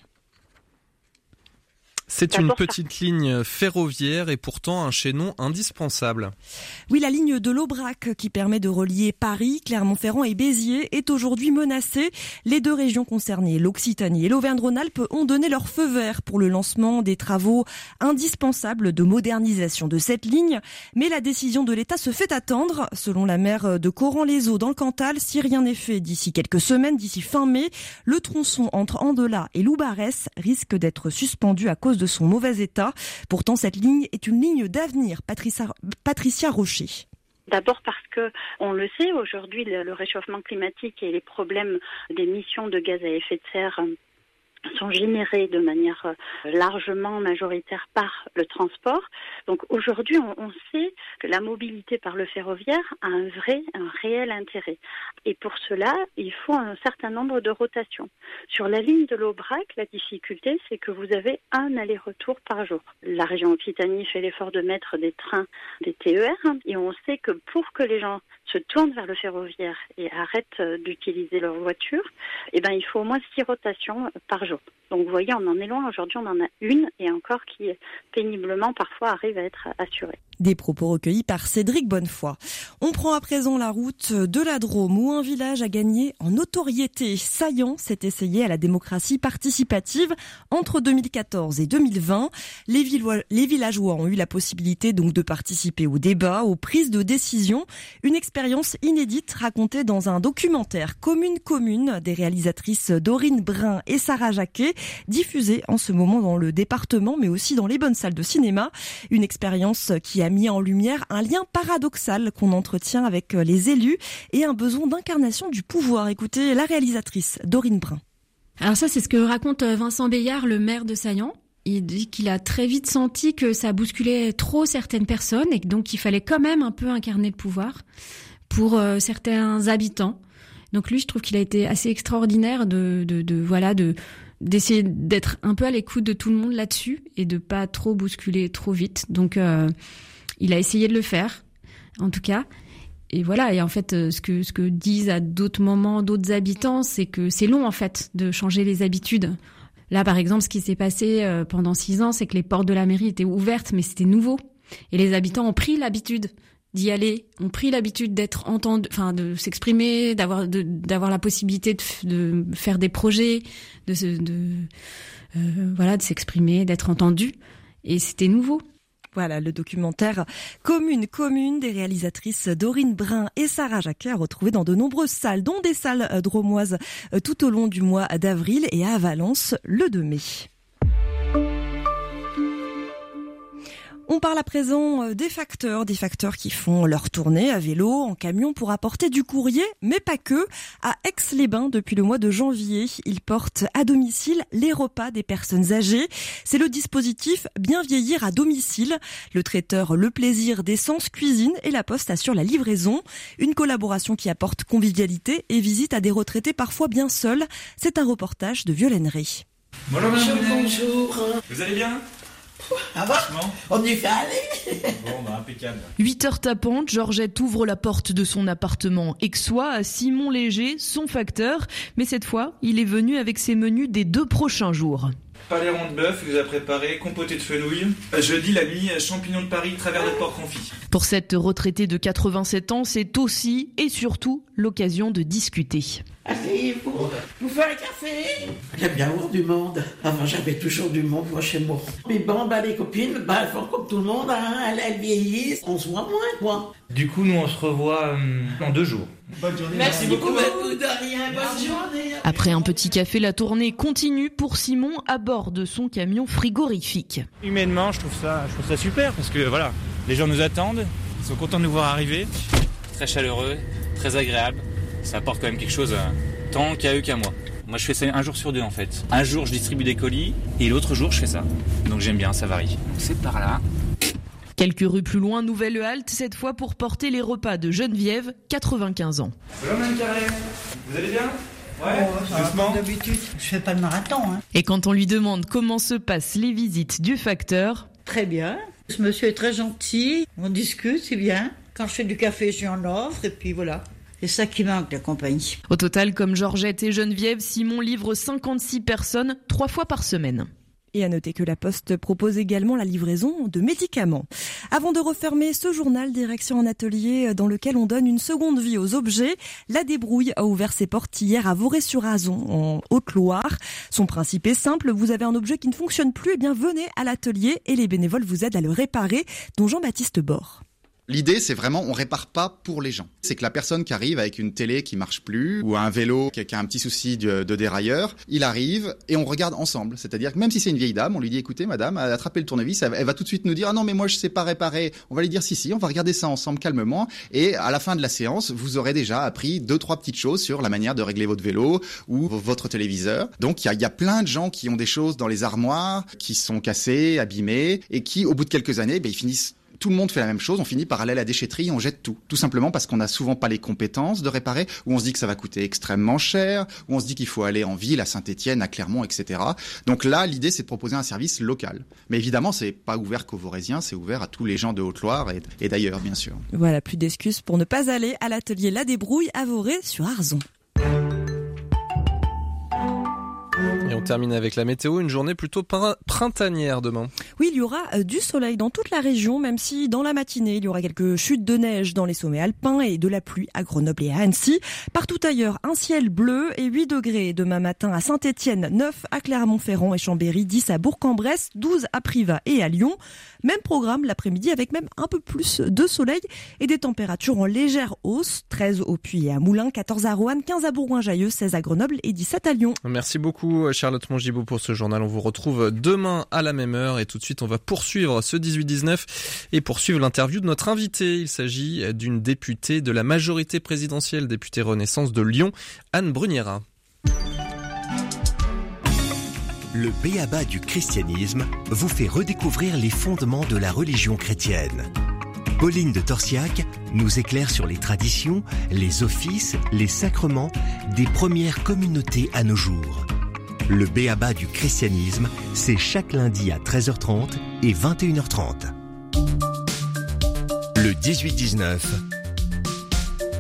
C'est une petite ligne ferroviaire et pourtant un chaînon indispensable. Oui, la ligne de l'Aubrac qui permet de relier Paris, Clermont-Ferrand et Béziers est aujourd'hui menacée. Les deux régions concernées, l'Occitanie et l'Auvergne-Rhône-Alpes, ont donné leur feu vert pour le lancement des travaux indispensables de modernisation de cette ligne. Mais la décision de l'État se fait attendre. Selon la maire de Coran-les-Eaux dans le Cantal, si rien n'est fait d'ici quelques semaines, d'ici fin mai, le tronçon entre Andola et Loubarès risque d'être suspendu à cause de son mauvais état. Pourtant, cette ligne est une ligne d'avenir. Patricia, Patricia Rocher. D'abord parce que on le sait aujourd'hui le, réchauffement climatique et les problèmes d'émissions de gaz à effet de serre sont générés de manière euh, largement majoritaire par le transport. Donc aujourd'hui, on, sait que la mobilité par le ferroviaire a un vrai, un réel intérêt. Et pour cela, il faut un certain nombre de rotations. Sur la ligne de l'Aubrac, la difficulté, c'est que vous avez un aller-retour par jour. La région Occitanie fait l'effort de mettre des trains, des TER, et on sait que pour que les gens se tournent vers le ferroviaire et arrêtent euh, d'utiliser leur voiture, eh ben, il faut au moins six rotations par jour. Donc vous voyez, on en est loin. Aujourd'hui, on en a une et encore qui péniblement parfois arrive à être assurée. Des propos recueillis par Cédric Bonnefoy. On prend à présent la route de la Drôme où un village a gagné en notoriété. Saillant s'est essayé à la démocratie participative entre 2014 et 2020. Les, villageois ont eu la possibilité donc de participer au débat, aux prises de décision. Une expérience inédite racontée dans un documentaire Commune Commune des réalisatrices Dorine Brun et Sarah Jacquet, diffusé en ce moment dans le département mais aussi dans les bonnes salles de cinéma. Une expérience qui a mis en lumière un lien paradoxal qu'on entretient avec euh, les élus et un besoin d'incarnation du pouvoir. Écoutez la réalisatrice Dorine Brun. Alors ça, c'est ce que raconte euh, Vincent Bayard, le maire de Saillant. Il dit qu'il a très vite senti que ça bousculait trop certaines personnes et donc il fallait quand même un peu incarner le pouvoir pour euh, certains habitants. Donc lui, je trouve qu'il a été assez extraordinaire de voilà de d'essayer d'être un peu à l'écoute de tout le monde là-dessus et de pas trop bousculer trop vite. Donc il a essayé de le faire, en tout cas. Et voilà. Et en fait, euh, ce que ce que disent à d'autres moments d'autres habitants, c'est que c'est long en fait de changer les habitudes. Là, par exemple, ce qui s'est passé euh, pendant six ans, c'est que les portes de la mairie étaient ouvertes, mais c'était nouveau. Et les habitants ont pris l'habitude d'y aller, ont pris l'habitude d'être entendus, enfin de s'exprimer, d'avoir la possibilité de, faire des projets, de, euh, voilà, de s'exprimer, d'être entendu. Et c'était nouveau. Voilà le documentaire Commune Commune des réalisatrices Dorine Brun et Sarah Jacquet retrouvé dans de nombreuses salles, dont des salles euh, dromoises euh, tout au long du mois d'avril et à Valence le 2 mai. On parle à présent euh, des facteurs, des facteurs qui font leur tournée à vélo, en camion pour apporter du courrier, mais pas que. À Aix-les-Bains, depuis le mois de janvier, ils portent à domicile les repas des personnes âgées. C'est le dispositif Bien vieillir à domicile. Le traiteur Le Plaisir d'Essence cuisine et la Poste assure la livraison. Une collaboration qui apporte convivialité et visite à des retraités parfois bien seuls. C'est un reportage de Violaine Bonjour, bonjour. Vous allez bien? Ah bah, on y fait aller. Bon, bah, impeccable. 8 heures tapantes, Georgette ouvre la porte de son appartement Aixois à Simon Léger, son facteur. Mais cette fois, il est venu avec ses menus des deux prochains jours. Paléron de bœuf, il vous a préparé, compoté de fenouil. Jeudi, la nuit, champignons de Paris, travers de porc confit. Pour cette retraitée de 87 ans, c'est aussi et surtout l'occasion de discuter. Asseyez-vous, vous faites un café? J'aime bien avoir du monde. Avant, j'avais toujours du monde, moi, chez moi. Mais bon, bah, les copines, bah, elles font comme tout le monde, hein. elles, elles vieillissent, on se voit moins, quoi. Du coup, nous, on se revoit euh, dans deux jours. Bonne journée. Merci beaucoup. De rien, bonne journée. Après un petit café, la tournée continue pour Simon à bord de son camion frigorifique. Humainement, je trouve ça, je trouve ça super parce que voilà, les gens nous attendent, ils sont contents de nous voir arriver. Très chaleureux, très agréable. Ça apporte quand même quelque chose euh, tant qu'à eux qu'à moi. Moi, je fais ça un jour sur deux en fait. Un jour, je distribue des colis et l'autre jour, je fais ça. Donc j'aime bien, ça varie. C'est par là. Quelques rues plus loin, nouvelle halte, cette fois pour porter les repas de Geneviève, 95 ans. Bonjour, Mme Carré. Vous allez bien? Ouais, doucement. D'habitude, je fais pas le marathon, hein. Et quand on lui demande comment se passent les visites du facteur, Très bien. Ce monsieur est très gentil. On discute, c'est bien. Quand je fais du café, je lui en offre, et puis voilà. C'est ça qui manque, la compagnie. au total, comme Georgette et Geneviève, Simon livre 56 personnes trois fois par semaine. Et à noter que la Poste propose également la livraison de médicaments. Avant de refermer ce journal, direction un atelier dans lequel on donne une seconde vie aux objets. La débrouille a ouvert ses portes hier à Voré-sur-Azon, en Haute-Loire. Son principe est simple, vous avez un objet qui ne fonctionne plus, et bien venez à l'atelier et les bénévoles vous aident à le réparer, dont Jean-Baptiste Bord. L'idée, c'est vraiment, on répare pas pour les gens. C'est que la personne qui arrive avec une télé qui marche plus, ou un vélo qui a un petit souci de, dérailleur, il arrive et on regarde ensemble. C'est-à-dire que même si c'est une vieille dame, on lui dit, écoutez, madame, attrapez le tournevis, elle, va tout de suite nous dire, ah non, mais moi, je sais pas réparer. On va lui dire, si, si, on va regarder ça ensemble calmement. Et à la fin de la séance, vous aurez déjà appris deux, trois petites choses sur la manière de régler votre vélo ou votre téléviseur. Donc, il y a, y a plein de gens qui ont des choses dans les armoires, qui sont cassées, abîmées, et qui, au bout de quelques années, ben, ils finissent tout le monde fait la même chose, on finit par aller à la déchetterie, on jette tout. Tout simplement parce qu'on n'a souvent pas les compétences de réparer, ou on se dit que ça va coûter extrêmement cher, ou on se dit qu'il faut aller en ville, à Saint-Etienne, à Clermont, etc. Donc là, l'idée, c'est de proposer un service local. Mais évidemment, c'est pas ouvert qu'aux Vaurésiens, c'est ouvert à tous les gens de Haute-Loire et, et d'ailleurs, bien sûr. Voilà, plus d'excuses pour ne pas aller à l'atelier La Débrouille à Voré sur Arzon. Et on termine avec la météo, une journée plutôt prin- printanière demain. Oui, il y aura euh, du soleil dans toute la région, même si dans la matinée, il y aura quelques chutes de neige dans les sommets alpins et de la pluie à Grenoble et à Annecy. Partout ailleurs, un ciel bleu et 8 degrés demain matin à Saint-Étienne, 9 à Clermont-Ferrand et Chambéry, 10 à Bourg-en-Bresse, 12 à Privas et à Lyon. Même programme l'après-midi avec même un peu plus de soleil et des températures en légère hausse, 13 au Puy et à Moulins, 14 à Roanne, 15 à Bourgoin-Jallieu, 16 à Grenoble et 17 à Lyon. Merci beaucoup Charlotte Mongibaud pour ce journal. On vous retrouve demain à la même heure et tout de suite on va poursuivre ce 18-19 et poursuivre l'interview de notre invité. Il s'agit d'une députée de la majorité présidentielle, députée Renaissance de Lyon, Anne Bruniera. Le béaba du christianisme vous fait redécouvrir les fondements de la religion chrétienne. Pauline de Torsiac nous éclaire sur les traditions, les offices, les sacrements des premières communautés à nos jours. Le béaba du christianisme, c'est chaque lundi à 13h30 et 21h30. Le 18-19,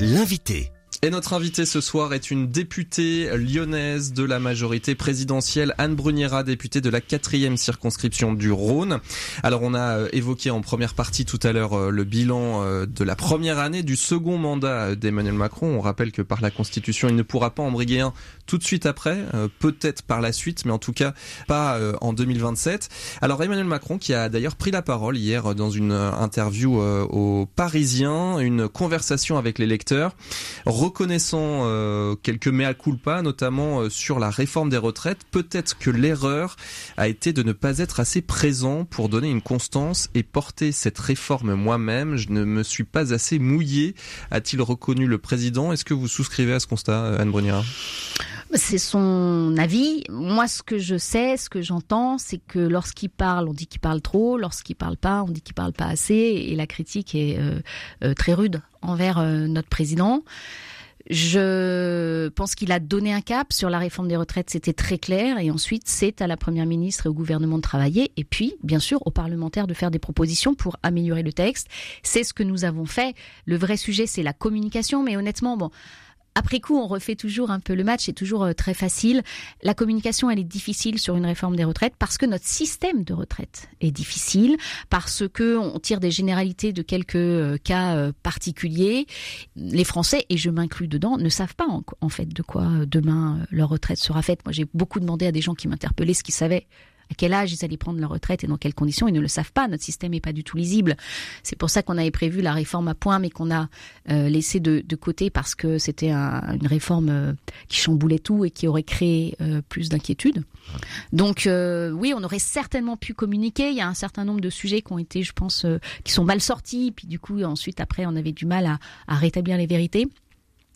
l'invité. Et notre invité ce soir est une députée lyonnaise de la majorité présidentielle, Anne Bruniera, députée de la quatrième circonscription du Rhône. Alors on a euh, évoqué en première partie tout à l'heure euh, le bilan euh, de la première année du second mandat d'Emmanuel Macron. On rappelle que par la Constitution, il ne pourra pas en briguer un tout de suite après, peut-être par la suite, mais en tout cas pas en 2027. Alors Emmanuel Macron qui a d'ailleurs pris la parole hier dans une interview aux Parisiens, une conversation avec les lecteurs reconnaissant euh, quelques mea culpa, notamment euh, sur la réforme des retraites, peut-être que l'erreur a été de ne pas être assez présent pour donner une constance et porter cette réforme moi-même. Je ne me suis pas assez mouillé, a-t-il reconnu le président. Est-ce que vous souscrivez à ce constat, Anne Bruniera C'est son avis. Moi, ce que je sais, ce que j'entends, c'est que lorsqu'il parle, on dit qu'il parle trop. Lorsqu'il parle pas, on dit qu'il parle pas assez. Et la critique est euh, euh, très rude envers euh, notre président. Je pense qu'il a donné un cap sur la réforme des retraites, c'était très clair. Et ensuite, c'est à la Première ministre et au gouvernement de travailler. Et puis, bien sûr, aux parlementaires de faire des propositions pour améliorer le texte. C'est ce que nous avons fait. Le vrai sujet, c'est la communication. Mais honnêtement, bon, après coup, on refait toujours un peu le match, c'est toujours euh, très facile. La communication, elle est difficile sur une réforme des retraites parce que notre système de retraite est difficile, parce que on tire des généralités de quelques euh, cas euh, particuliers. Les Français, et je m'inclus dedans, ne savent pas en fait de quoi demain leur retraite sera faite. Moi, j'ai beaucoup demandé à des gens qui m'interpellaient ce qu'ils savaient à quel âge ils allaient prendre leur retraite et dans quelles conditions. Ils ne le savent pas. Notre système n'est pas du tout lisible. C'est pour ça qu'on avait prévu la réforme à point, mais qu'on a euh, laissé de, côté parce que c'était une réforme euh, qui chamboulait tout et qui aurait créé euh, plus d'inquiétudes. Donc oui, on aurait certainement pu communiquer. Il y a un certain nombre de sujets qui ont été, je pense, qui sont mal sortis. Puis du coup, ensuite, après, on avait du mal à, à rétablir les vérités.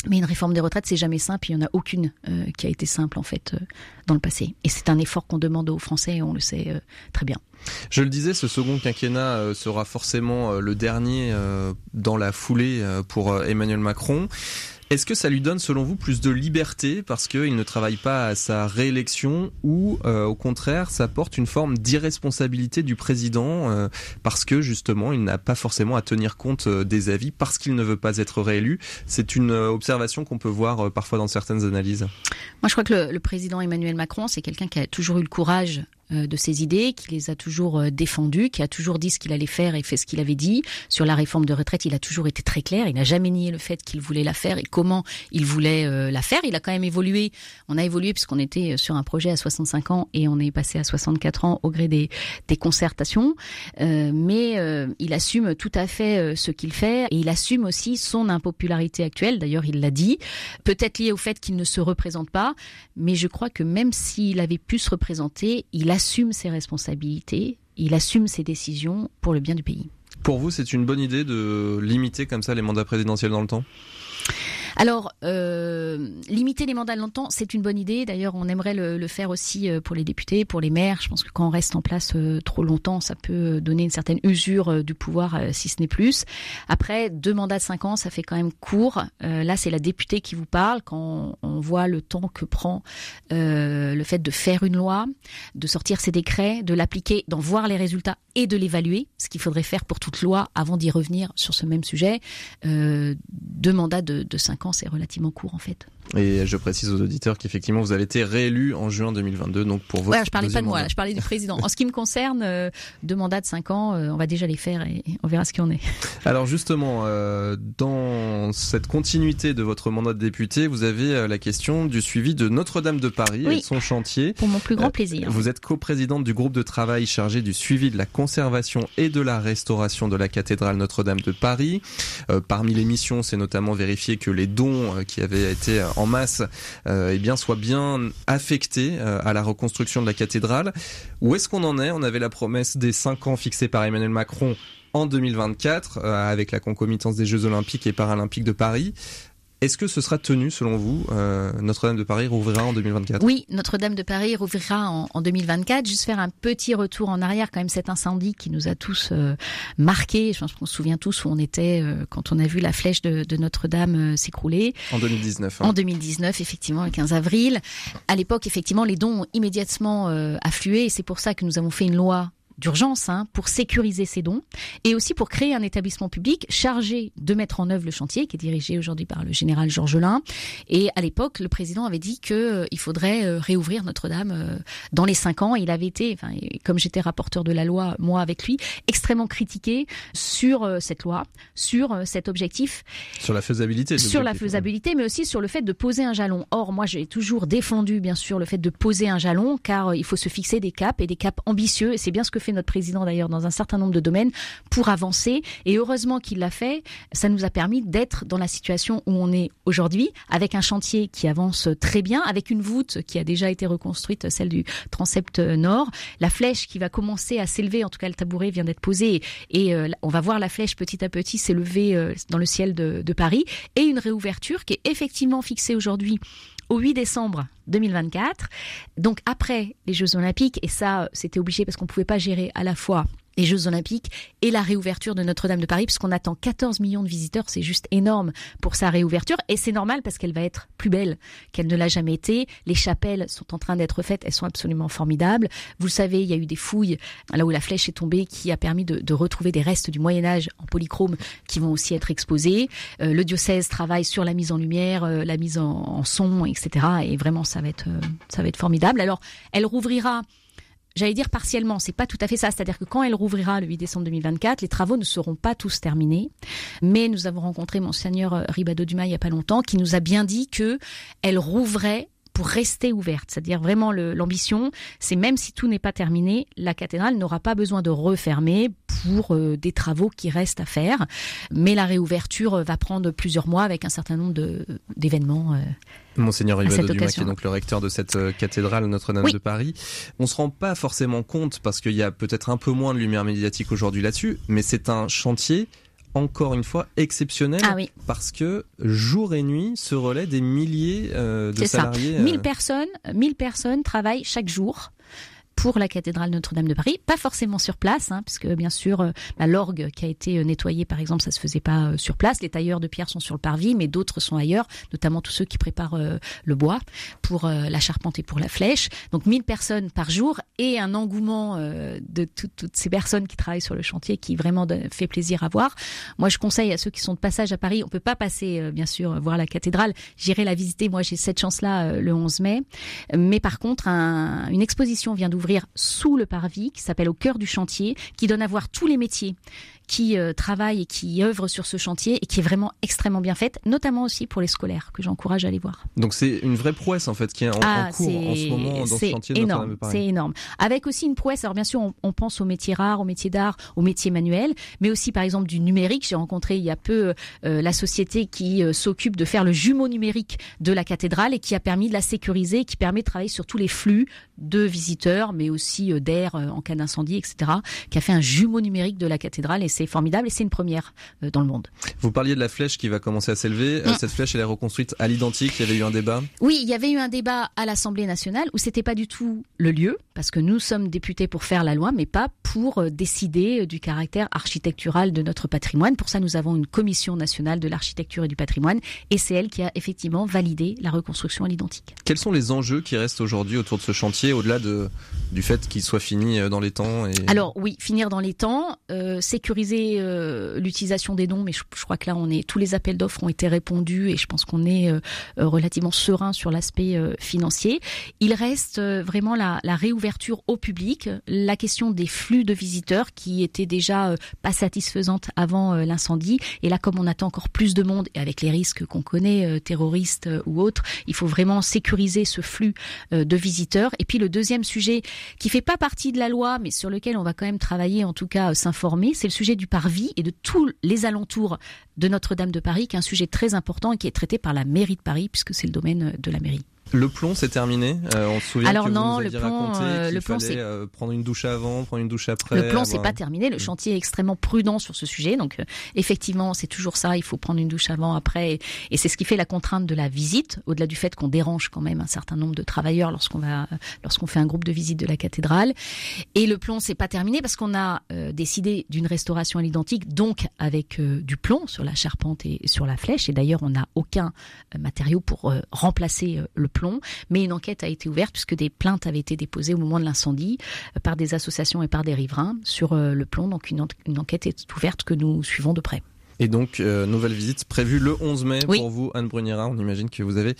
Mais une réforme des retraites, c'est jamais simple. Il n'y en a aucune euh, qui a été simple en fait euh, dans le passé. Et c'est un effort qu'on demande aux Français, et on le sait euh, très bien. Je le disais, ce second quinquennat sera forcément le dernier dans la foulée pour Emmanuel Macron. Est-ce que ça lui donne, selon vous, plus de liberté parce qu'il ne travaille pas à sa réélection ou, euh, au contraire, ça porte une forme d'irresponsabilité du président euh, parce que, justement, il n'a pas forcément à tenir compte euh, des avis parce qu'il ne veut pas être réélu? C'est une observation qu'on peut voir parfois dans certaines analyses. Moi, je crois que le, président Emmanuel Macron, c'est quelqu'un qui a toujours eu le courage de ses idées, qui les a toujours euh, défendues, qui a toujours dit ce qu'il allait faire et fait ce qu'il avait dit. Sur la réforme de retraite, il a toujours été très clair. Il n'a jamais nié le fait qu'il voulait la faire et comment il voulait euh, la faire. Il a quand même évolué. On a évolué puisqu'on était sur un projet à 65 ans et on est passé à 64 ans au gré des, des concertations. mais il assume tout à fait ce qu'il fait et il assume aussi son impopularité actuelle. D'ailleurs, il l'a dit. Peut-être lié au fait qu'il ne se représente pas, mais je crois que même s'il avait pu se représenter, il a assume ses responsabilités, il assume ses décisions pour le bien du pays. Pour vous, c'est une bonne idée de limiter comme ça les mandats présidentiels dans le temps? Alors, euh, limiter les mandats longtemps, c'est une bonne idée. D'ailleurs, on aimerait le, faire aussi euh, pour les députés, pour les maires. Je pense que quand on reste en place euh, trop longtemps, ça peut donner une certaine usure du pouvoir, si ce n'est plus. Après, deux mandats de cinq ans, ça fait quand même court. là, c'est la députée qui vous parle. Quand on voit le temps que prend le fait de faire une loi, de sortir ses décrets, de l'appliquer, d'en voir les résultats et de l'évaluer, ce qu'il faudrait faire pour toute loi avant d'y revenir sur ce même sujet. deux mandats de, de cinq ans, c'est relativement court en fait. Et je précise aux auditeurs qu'effectivement vous avez été réélu en juin 2022, donc pour votre. Ouais, je parlais pas de moi, je parlais du président. en ce qui me concerne, euh, deux mandats de cinq ans, euh, on va déjà les faire et on verra ce qu'il en est. Alors justement, euh, dans cette continuité de votre mandat de député, vous avez la question du suivi de Notre-Dame de Paris et de son chantier. Pour mon plus grand plaisir. Vous êtes coprésidente du groupe de travail chargé du suivi de la conservation et de la restauration de la cathédrale Notre-Dame de Paris. parmi les missions, c'est notamment vérifier que les dons qui avaient été en masse euh, eh bien, soit bien affecté euh, à la reconstruction de la cathédrale. Où est-ce qu'on en est? On avait la promesse des 5 ans fixés par Emmanuel Macron en 2024 euh, avec la concomitance des Jeux Olympiques et Paralympiques de Paris. Est-ce que ce sera tenu selon vous euh, Notre-Dame de Paris rouvrira en 2024 Oui, Notre-Dame de Paris rouvrira en, 2024. Juste faire un petit retour en arrière, quand même cet incendie qui nous a tous euh, marqués. Je pense qu'on se souvient tous où on était euh, quand on a vu la flèche de, Notre-Dame s'écrouler. En 2019. Hein. En 2019, effectivement, le 15 avril. À l'époque, effectivement, les dons ont immédiatement afflué et c'est pour ça que nous avons fait une loi d'urgence hein, pour sécuriser ces dons et aussi pour créer un établissement public chargé de mettre en œuvre le chantier qui est dirigé aujourd'hui par le général Georges Lin. Et à l'époque, le président avait dit que euh, il faudrait euh, réouvrir Notre-Dame euh, dans les cinq ans. Il avait été, enfin, comme j'étais rapporteur de la loi, moi avec lui, extrêmement critiqué sur cette loi, sur cet objectif, sur la faisabilité, sur la faisabilité, mais aussi sur le fait de poser un jalon. Or, moi, j'ai toujours défendu, bien sûr, le fait de poser un jalon, car il faut se fixer des caps et des caps ambitieux. Et c'est bien ce que fait notre président d'ailleurs dans un certain nombre de domaines pour avancer. Et heureusement qu'il l'a fait. Ça nous a permis d'être dans la situation où on est aujourd'hui, avec un chantier qui avance très bien, avec une voûte qui a déjà été reconstruite, celle du transept nord, la flèche qui va commencer à s'élever, en tout cas le tabouret vient d'être posé, et euh, on va voir la flèche petit à petit s'élever euh, dans le ciel de, de Paris, et une réouverture qui est effectivement fixée aujourd'hui au 8 décembre 2024. Donc après les Jeux Olympiques, et ça c'était obligé parce qu'on ne pouvait pas gérer à la fois les Jeux Olympiques et la réouverture de Notre-Dame de Paris, puisqu'on attend 14 millions de visiteurs, c'est juste énorme pour sa réouverture, et c'est normal parce qu'elle va être plus belle qu'elle ne l'a jamais été. Les chapelles sont en train d'être faites, elles sont absolument formidables. Vous le savez, il y a eu des fouilles là où la flèche est tombée, qui a permis de, retrouver des restes du Moyen Âge en polychrome qui vont aussi être exposés. Euh, le diocèse travaille sur la mise en lumière, euh, la mise en, son, etc. Et vraiment, ça va être, euh, ça va être formidable. Alors, elle rouvrira j'allais dire partiellement, c'est pas tout à fait ça. C'est-à-dire que quand elle rouvrira le 8 décembre 2024, les travaux ne seront pas tous terminés. Mais nous avons rencontré Monseigneur Ribado Dumas il y a pas longtemps, qui nous a bien dit que elle rouvrait pour rester ouverte. C'est-à-dire vraiment l'ambition, c'est même si tout n'est pas terminé, la cathédrale n'aura pas besoin de refermer pour euh, des travaux qui restent à faire. Mais la réouverture euh, va prendre plusieurs mois avec un certain nombre d'événements. Euh, Monseigneur Rivado Dumas, qui est donc le recteur de cette cathédrale Notre-Dame de Paris. On se rend pas forcément compte parce qu'il y a peut-être un peu moins de lumière médiatique aujourd'hui là-dessus, mais c'est un chantier encore une fois exceptionnel ah parce que jour et nuit se relaient des milliers euh, de salariés. Ça. 1000 euh. personnes, 1000 personnes travaillent chaque jour pour la cathédrale Notre-Dame de Paris, pas forcément sur place, hein, puisque bien sûr euh, la l'orgue qui a été euh, nettoyée par exemple, ça se faisait pas euh, sur place. Les tailleurs de pierre sont sur le parvis, mais d'autres sont ailleurs, notamment tous ceux qui préparent le bois pour la charpente et pour la flèche. Donc 1000 personnes par jour et un engouement de toutes ces personnes qui travaillent sur le chantier qui vraiment fait plaisir à voir. Moi, je conseille à ceux qui sont de passage à Paris, on peut pas passer bien sûr voir la cathédrale. J'irai la visiter. Moi, j'ai cette chance-là le 11 mai, mais par contre, un, une exposition vient d'ouvrir sous le parvis qui s'appelle Au cœur du chantier, qui donne à voir tous les métiers qui euh, travaille et qui œuvre sur ce chantier et qui est vraiment extrêmement bien faite, notamment aussi pour les scolaires que j'encourage à aller voir. Donc c'est une vraie prouesse en fait qui est en, ah, cours en ce moment dans ce chantier énorme, C'est énorme. Avec aussi une prouesse. Alors bien sûr, on, pense aux métiers rares, aux métiers d'art, aux métiers manuels, mais aussi par exemple du numérique. J'ai rencontré il y a peu euh, la société qui euh, s'occupe de faire le jumeau numérique de la cathédrale et qui a permis de la sécuriser, qui permet de travailler sur tous les flux de visiteurs, mais aussi d'air en cas d'incendie, etc. Qui a fait un jumeau numérique de la cathédrale et c'est formidable et c'est une première euh, dans le monde. Vous parliez de la flèche qui va commencer à s'élever. Euh, mm. Cette flèche, elle est reconstruite à l'identique. Il y avait eu un débat. Oui, il y avait eu un débat à l'Assemblée nationale où c'était pas du tout le lieu, parce que nous sommes députés pour faire la loi, mais pas pour euh, décider du caractère architectural de notre patrimoine. Pour ça, nous avons une commission nationale de l'architecture et du patrimoine, et c'est elle qui a effectivement validé la reconstruction à l'identique. Quels sont les enjeux qui restent aujourd'hui autour de ce chantier, au-delà de, du fait qu'il soit fini dans les temps et... Alors oui, finir dans les temps, sécuriser euh, l'utilisation des dons, mais je, crois que là, on est tous les appels d'offres ont été répondus et je pense qu'on est euh, euh, relativement serein sur l'aspect financier. Il reste vraiment la, réouverture au public, la question des flux de visiteurs qui étaient déjà pas satisfaisantes avant l'incendie. Et là, comme on attend encore plus de monde et avec les risques qu'on connaît, terroristes ou autres, il faut vraiment sécuriser ce flux de visiteurs. Et puis le deuxième sujet qui fait pas partie de la loi, mais sur lequel on va quand même travailler, en tout cas s'informer, c'est le sujet du parvis et de tous les alentours de Notre-Dame de Paris, qui est un sujet très important et qui est traité par la mairie de Paris, puisque c'est le domaine de la mairie. Le plomb, c'est terminé. Euh, on se souvient Alors que non, vous le plomb, euh, le plomb, c'est euh, prendre une douche avant, prendre une douche après. Le plomb, c'est pas terminé. Le mm. chantier est extrêmement prudent sur ce sujet. Donc, effectivement, c'est toujours ça. Il faut prendre une douche avant, après, et c'est ce qui fait la contrainte de la visite, au-delà du fait qu'on dérange quand même un certain nombre de travailleurs lorsqu'on va, lorsqu'on fait un groupe de visite de la cathédrale. Et le plomb, c'est pas terminé parce qu'on a décidé d'une restauration à l'identique, donc avec du plomb sur la charpente et sur la flèche. Et d'ailleurs, on n'a aucun matériau pour remplacer le plomb, mais une enquête a été ouverte puisque des plaintes avaient été déposées au moment de l'incendie euh, par des associations et par des riverains sur euh, le plomb. Donc une, une enquête est ouverte que nous suivons de près. Et donc, euh, nouvelle visite prévue le 11 mai pour vous, Anne Bruniera. On imagine que vous avez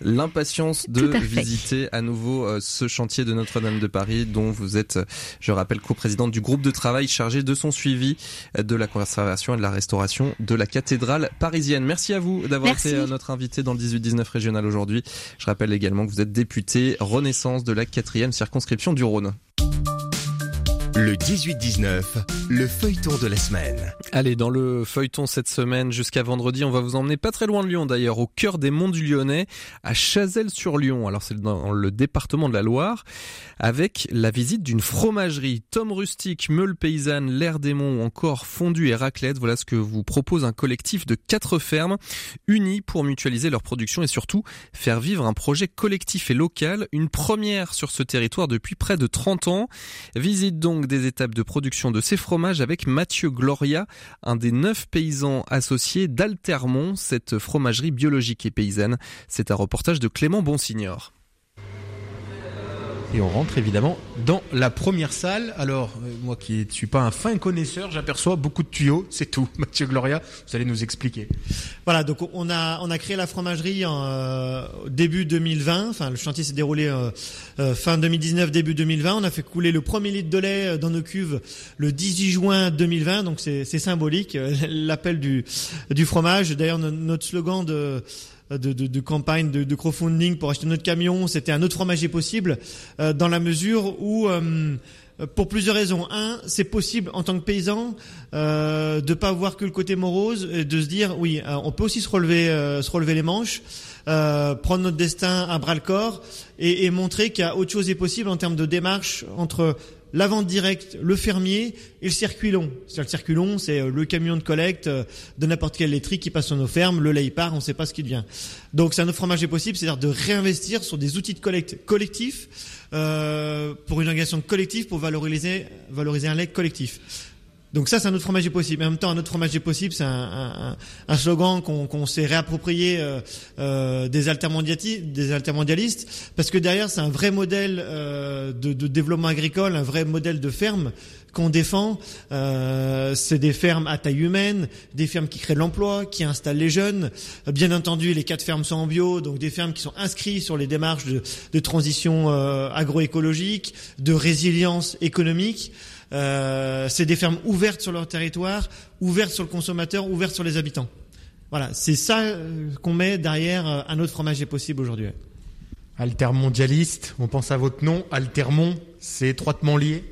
l'impatience de visiter à nouveau euh, ce chantier de Notre-Dame de Paris, dont vous êtes, je rappelle, coprésidente du groupe de travail chargé de son suivi de la conservation et de la restauration de la cathédrale parisienne. Merci à vous d'avoir été euh, notre invité dans le 18-19 régional aujourd'hui. Je rappelle également que vous êtes député Renaissance de la quatrième circonscription du Rhône. Le 18-19, le feuilleton de la semaine. Allez, dans le feuilleton cette semaine jusqu'à vendredi, on va vous emmener pas très loin de Lyon d'ailleurs, au cœur des monts du Lyonnais, à Chazelles-sur-Lyon. Alors c'est dans le département de la Loire, avec la visite d'une fromagerie. Tom rustique, meule paysanne, l'air des monts ou encore fondu et raclette. Voilà ce que vous propose un collectif de quatre fermes unis pour mutualiser leur production et surtout faire vivre un projet collectif et local. Une première sur ce territoire depuis près de 30 ans. Visite donc des étapes de production de ces fromages avec Mathieu Gloria, un des neuf paysans associés d'Altermont, cette fromagerie biologique et paysanne. C'est un reportage de Clément Bonsignor. Et on rentre évidemment dans la première salle. Alors, euh, moi qui ne suis pas un fin connaisseur, j'aperçois beaucoup de tuyaux, c'est tout. Mathieu Gloria, vous allez nous expliquer. Voilà, donc on a, on a créé la fromagerie en euh, début 2020. Enfin, le chantier s'est déroulé euh, fin 2019, début 2020. On a fait couler le premier litre de lait dans nos cuves le 18 juin 2020. Donc c'est symbolique, l'appel du, du fromage. D'ailleurs, notre slogan de de, de, de campagne de, de, crowdfunding pour acheter notre camion, c'était un autre fromager possible, euh, dans la mesure où, euh, pour plusieurs raisons. Un, c'est possible en tant que paysan euh, de pas voir que le côté morose, et de se dire oui, euh, on peut aussi se relever, se relever les manches, prendre notre destin à bras le corps et, et montrer qu'il y a autre chose est possible en termes de démarche entre la vente directe, le fermier et le circuit long. le circuit long, c'est le camion de collecte euh, de n'importe quel laiterie qui passe sur nos fermes, le lait part, on ne sait pas ce qui devient. Donc c'est un autre fromage possible, c'est-à-dire de réinvestir sur des outils de collecte collectifs euh, pour une organisation collective pour valoriser, valoriser un lait collectif. Donc ça, c'est un autre fromager possible. Mais en même temps, un autre fromager possible, c'est un, slogan qu'on s'est réapproprié euh, euh, des, altermondialistes, parce que derrière, c'est un vrai modèle euh, de, développement agricole, un vrai modèle de ferme qu'on défend. c'est des fermes à taille humaine, des fermes qui créent l'emploi, qui installent les jeunes. Bien entendu, les quatre fermes sont en bio, donc des fermes qui sont inscrites sur les démarches de, de transition agroécologique, de résilience économique. Euh, c'est des fermes ouvertes sur leur territoire, ouvertes sur le consommateur, ouvertes sur les habitants. Voilà, c'est ça euh, qu'on met derrière euh, un autre fromager possible aujourd'hui. Altermondialiste, on pense à votre nom, Altermont, c'est étroitement lié?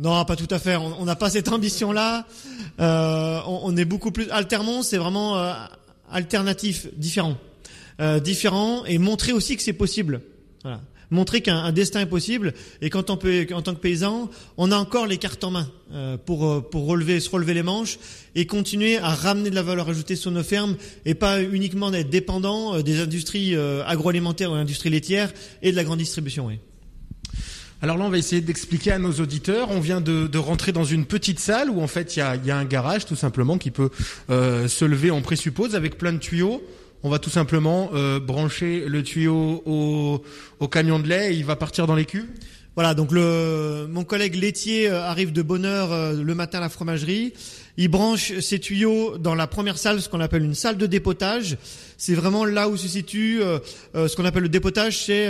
Non, pas tout à fait. On n'a pas cette ambition-là. Euh, on, on, est beaucoup plus. Altermont, c'est vraiment euh, alternatif, différent, euh, différent, et montrer aussi que c'est possible. Voilà montrer qu'un destin est possible et qu'en tant, que paysan, on a encore les cartes en main euh, pour, euh, pour relever, se relever les manches et continuer à ramener de la valeur ajoutée sur nos fermes et pas uniquement d'être dépendant euh, des industries agroalimentaires ou industries laitières et de la grande distribution. Alors là, on va essayer d'expliquer à nos auditeurs. On vient de, rentrer dans une petite salle où en fait il y a, un garage tout simplement qui peut se lever, on présuppose, avec plein de tuyaux on va tout simplement euh, brancher le tuyau au, camion de lait et il va partir dans les cuves voilà, donc le, mon collègue laitier euh, arrive de bonne heure euh, le matin à la fromagerie. Il branche ses tuyaux dans la première salle, ce qu'on appelle une salle de dépotage. C'est vraiment là où se situe ce qu'on appelle le dépotage. C'est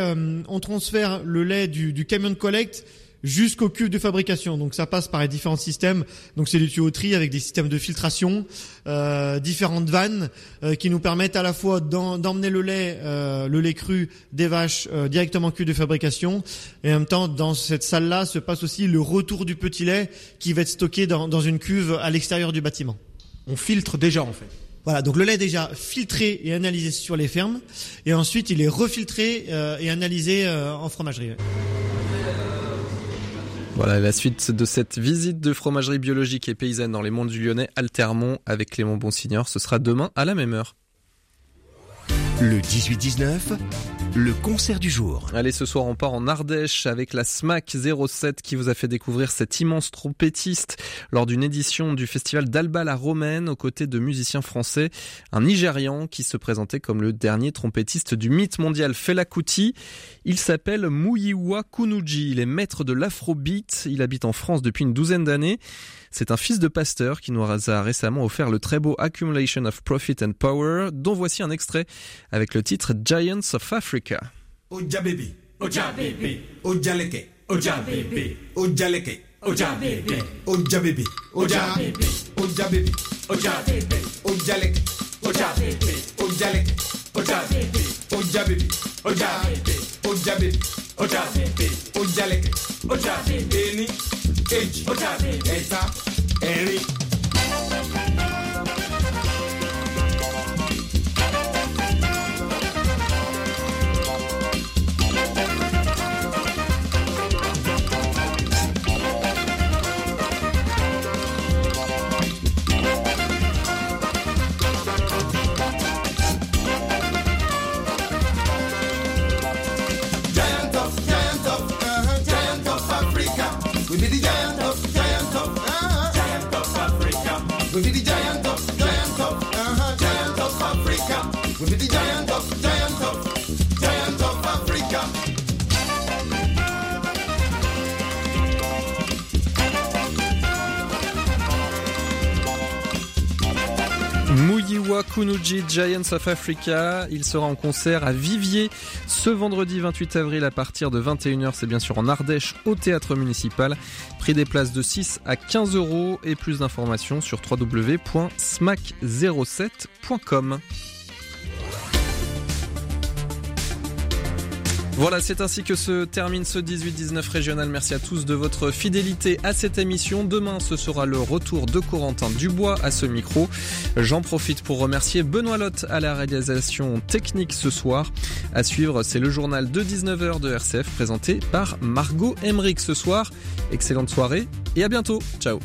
on transfère le lait du, du camion de collecte jusqu'au cuve de fabrication. Donc ça passe par les différents systèmes. Donc c'est des tuyauteries avec des systèmes de filtration, euh, différentes vannes euh, qui nous permettent à la fois d'emmener le lait, euh, le lait cru des vaches euh, directement au cuve de fabrication. Et en même temps, dans cette salle-là se passe aussi le retour du petit lait qui va être stocké dans, dans une cuve à l'extérieur du bâtiment. On filtre déjà en fait. Voilà, donc le lait est déjà filtré et analysé sur les fermes, et ensuite il est refiltré et analysé en fromagerie. Voilà la suite de cette visite de fromagerie biologique et paysanne dans les monts du Lyonnais, Altermont avec Clément Bonsignor. Ce sera demain à la même heure. Le 18-19, le concert du jour. Allez, ce soir, on part en Ardèche avec la SMAC 07 qui vous a fait découvrir cet immense trompettiste lors d'une édition du festival d'Alba la Romaine aux côtés de musiciens français. Un Nigérian qui se présentait comme le dernier trompettiste du mythe mondial Fela Kuti. Il s'appelle Muyiwa Kunuji. Il est maître de l'afrobeat. Il habite en France depuis une douzaine d'années. C'est un fils de pasteur qui nous a récemment offert le très beau Accumulation of Profit and Power, dont voici un extrait avec le titre Giants of Africa. Oja baby, oja baby, oja leke, oja baby, oja. Leke, oja baby, oja baby, oja baby, oja baby, oja baby, oja leke, oja baby, oja leke, oja baby, oja baby, oja baby, oja baby, oja baby, oja leke, oja baby, kejì ẹ̀ta ẹ̀rin. Giants of Africa. Il sera en concert à Vivier ce vendredi 28 avril à partir de 21h. C'est bien sûr en Ardèche au théâtre municipal. Prix des places de 6 à 15 euros et plus d'informations sur www.smac07.com. Voilà, c'est ainsi que se termine ce 18-19 régional. Merci à tous de votre fidélité à cette émission. Demain, ce sera le retour de Corentin Dubois à ce micro. J'en profite pour remercier Benoît Lotte à la réalisation technique ce soir. À suivre, c'est le journal de 19h de RCF présenté par Margot Emmerich ce soir. Excellente soirée et à bientôt. Ciao.